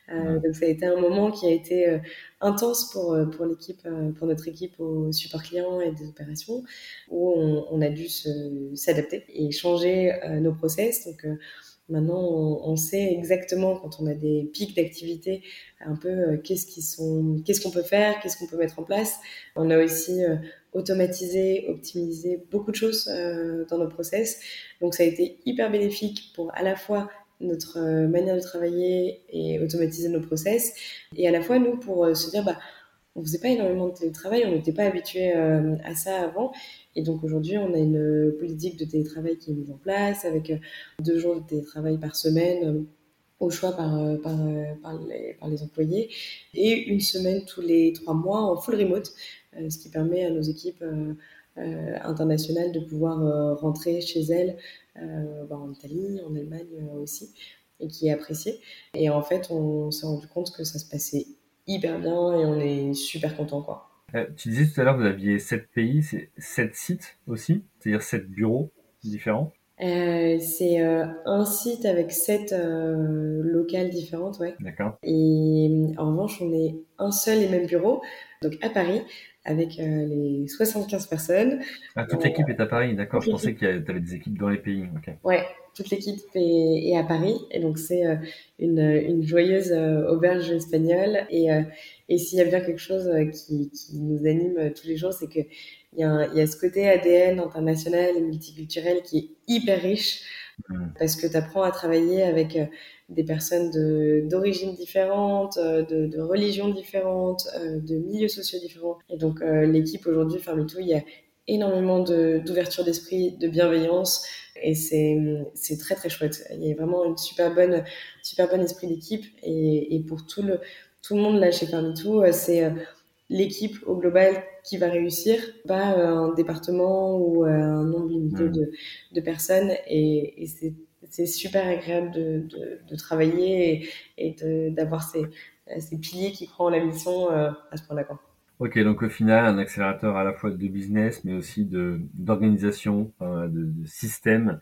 Euh, donc ça a été un moment qui a été intense pour, pour l'équipe, pour notre équipe au support client et des opérations, où on, on a dû s'adapter et changer nos process. Donc Maintenant, on, sait exactement quand on a des pics d'activité, un peu euh, qu'est-ce qu'on peut faire, qu'est-ce qu'on peut mettre en place. On a aussi euh, automatisé, optimisé beaucoup de choses euh, dans nos process. Donc, ça a été hyper bénéfique pour à la fois notre manière de travailler et automatiser nos process, et à la fois nous pour se dire bah on faisait pas énormément de télétravail, on n'était pas habitué à ça avant, et donc aujourd'hui, on a une politique de télétravail qui est mise en place avec euh, deux jours de télétravail par semaine euh, au choix euh, par, par, les, par, les, employés et une semaine tous les trois mois en full remote, ce qui permet à nos équipes internationales de pouvoir rentrer chez elles bah, en Italie, en Allemagne aussi, et qui est apprécié. Et en fait, on s'est rendu compte que ça se passait hyper bien et on est super content quoi. Euh, tu disais tout à l'heure que vous aviez sept pays, c'est sept sites aussi, c'est-à-dire sept bureaux différents. Euh, c'est euh, un site avec sept locales différentes, ouais. D'accord. Et en revanche, on est un seul et même bureau, donc à Paris, avec les 75 personnes. Ah, toute l'équipe est à Paris, d'accord. Je pensais que tu avais des équipes dans les pays. ok. Ouais, toute l'équipe est, à Paris. Et donc, c'est une, une, joyeuse auberge espagnole. Et et s'il y a bien quelque chose euh, qui, qui nous anime euh, tous les jours, c'est qu'il y, a y a ce côté ADN international et multiculturel qui est hyper riche mmh. parce que tu apprends à travailler avec euh, des personnes d'origines différentes, de, de, religions différentes, de milieux sociaux différents. Et donc l'équipe aujourd'hui, tout, il y a énormément d'ouverture d'esprit, de bienveillance, et c'est très très chouette. Il y a vraiment une super bonne, super bon esprit d'équipe, et, et pour tout le tout le monde là chez Permitou, euh, c'est euh, l'équipe au global qui va réussir, pas euh, un département ou un nombre limité mmh. de, de, personnes. Et, et c'est super agréable de, de, de travailler et, et d'avoir ces, ces, piliers qui prend la mission à ce point-là. Ok, donc au final, un accélérateur à la fois de business, mais aussi d'organisation, de, de, système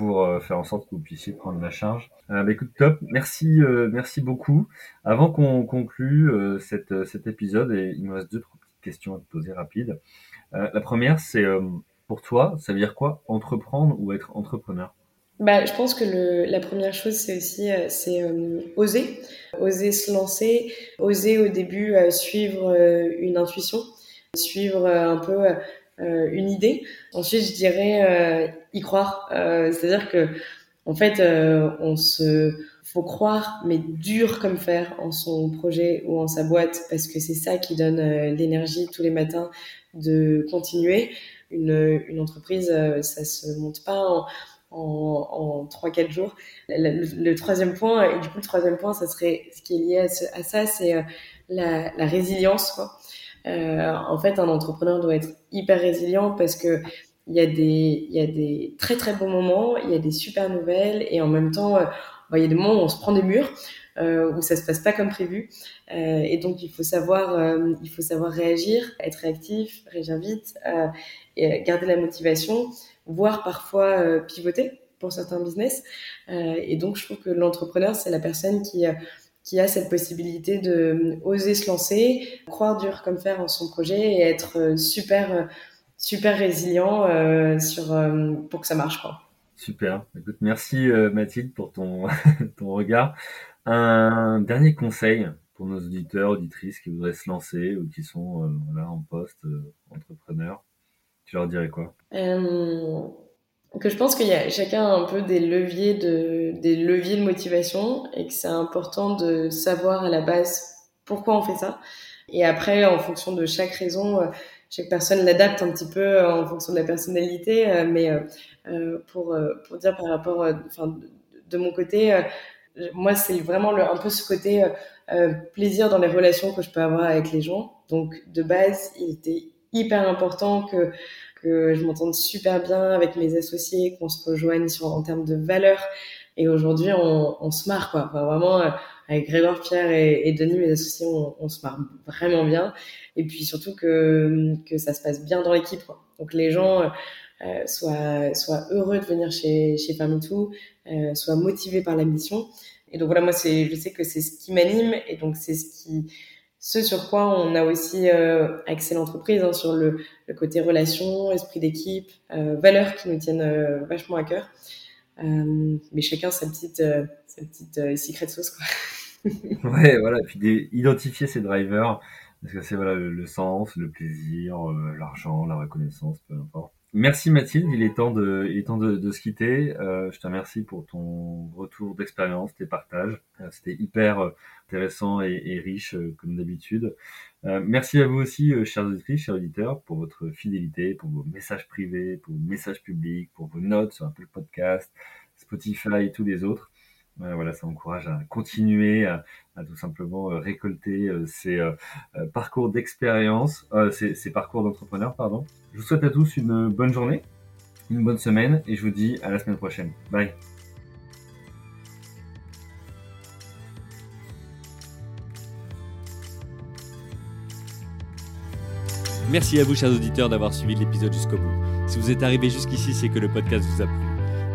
pour euh, faire en sorte que vous puissiez prendre la charge. Euh, bah, écoute, top, merci, euh, merci beaucoup. Avant qu'on conclue cet épisode, il nous reste deux petites questions à te poser rapides. la première, c'est pour toi, ça veut dire quoi entreprendre ou être entrepreneur? Bah, je pense que la première chose, c'est aussi c'est oser, oser se lancer, oser au début suivre une intuition, suivre un peu une idée. Ensuite, je dirais euh, y croire. Euh, c'est-à-dire que en fait, on se faut croire, mais dur comme fer en son projet ou en sa boîte, parce que c'est ça qui donne l'énergie tous les matins de continuer. Une, une entreprise, ça se monte pas en, en, en 3-4 jours. Le, troisième point, et du coup le troisième point, ça serait ce qui est lié à, ça, c'est la, résilience. Euh, en fait, un entrepreneur doit être hyper résilient parce que il y a des, y a des très très bons moments, il y a des super nouvelles et en même temps, euh, bah, il y a des moments où on se prend des murs, euh, où ça se passe pas comme prévu. Et donc, il faut savoir, il faut savoir réagir, être réactif, réagir vite, garder la motivation, voire parfois pivoter pour certains business. et donc, je trouve que l'entrepreneur, c'est la personne qui qui a cette possibilité de euh, oser se lancer, croire dur comme fer en son projet et être euh, super euh, super résilient sur pour que ça marche quoi. Super. Écoute, merci Mathilde pour ton, ton regard. Un dernier conseil pour nos auditeurs, auditrices qui voudraient se lancer ou qui sont là en poste, entrepreneurs. Tu leur dirais quoi? Que je pense qu'il y a chacun un peu des leviers de des leviers de motivation et que c'est important de savoir à la base pourquoi on fait ça. Et après en fonction de chaque raison euh, chaque personne l'adapte un petit peu euh, en fonction de la personnalité. Euh, mais pour pour dire par rapport enfin de, mon côté moi c'est vraiment le, un peu ce côté plaisir dans les relations que je peux avoir avec les gens. Donc de base il était hyper important que que je m'entende super bien avec mes associés, qu'on se rejoigne sur, en termes de valeurs. Et aujourd'hui, on, on, se marre, quoi. Enfin, vraiment, euh, avec Grégoire, Pierre et, et Denis, mes associés, on, on, se marre vraiment bien. Et puis surtout que, que ça se passe bien dans l'équipe, quoi. Donc les gens euh, soient, soient heureux de venir chez, chez Farmitou, euh, soient motivés par la mission. Et donc voilà, moi, je sais que c'est ce qui m'anime et donc c'est ce qui, ce sur quoi on a aussi euh, axé l'entreprise, hein, sur le, le, côté relation, esprit d'équipe, euh, valeurs qui nous tiennent euh, vachement à cœur. Euh, mais chacun sa petite, euh, sa petite euh, secret sauce. Quoi. ouais, voilà, et puis identifier ses drivers, parce que c'est voilà, le, le, sens, le plaisir, l'argent, la reconnaissance, peu importe. Merci Mathilde, il est temps de, se quitter. Euh, je te remercie pour ton retour d'expérience, tes partages. Euh, C'était hyper euh, intéressant et, riche comme d'habitude. Merci à vous aussi, chers auditrices, chers auditeurs, pour votre fidélité, pour vos messages privés, pour vos messages publics, pour vos notes sur Apple Podcast, Spotify et tous les autres. Voilà, ça encourage à continuer à, tout simplement récolter ces parcours d'expérience, ces, parcours d'entrepreneurs, pardon. Je vous souhaite à tous une bonne journée, une bonne semaine et je vous dis à la semaine prochaine. Bye. Merci à vous, chers auditeurs, d'avoir suivi l'épisode jusqu'au bout. Si vous êtes arrivé jusqu'ici, c'est que le podcast vous a plu.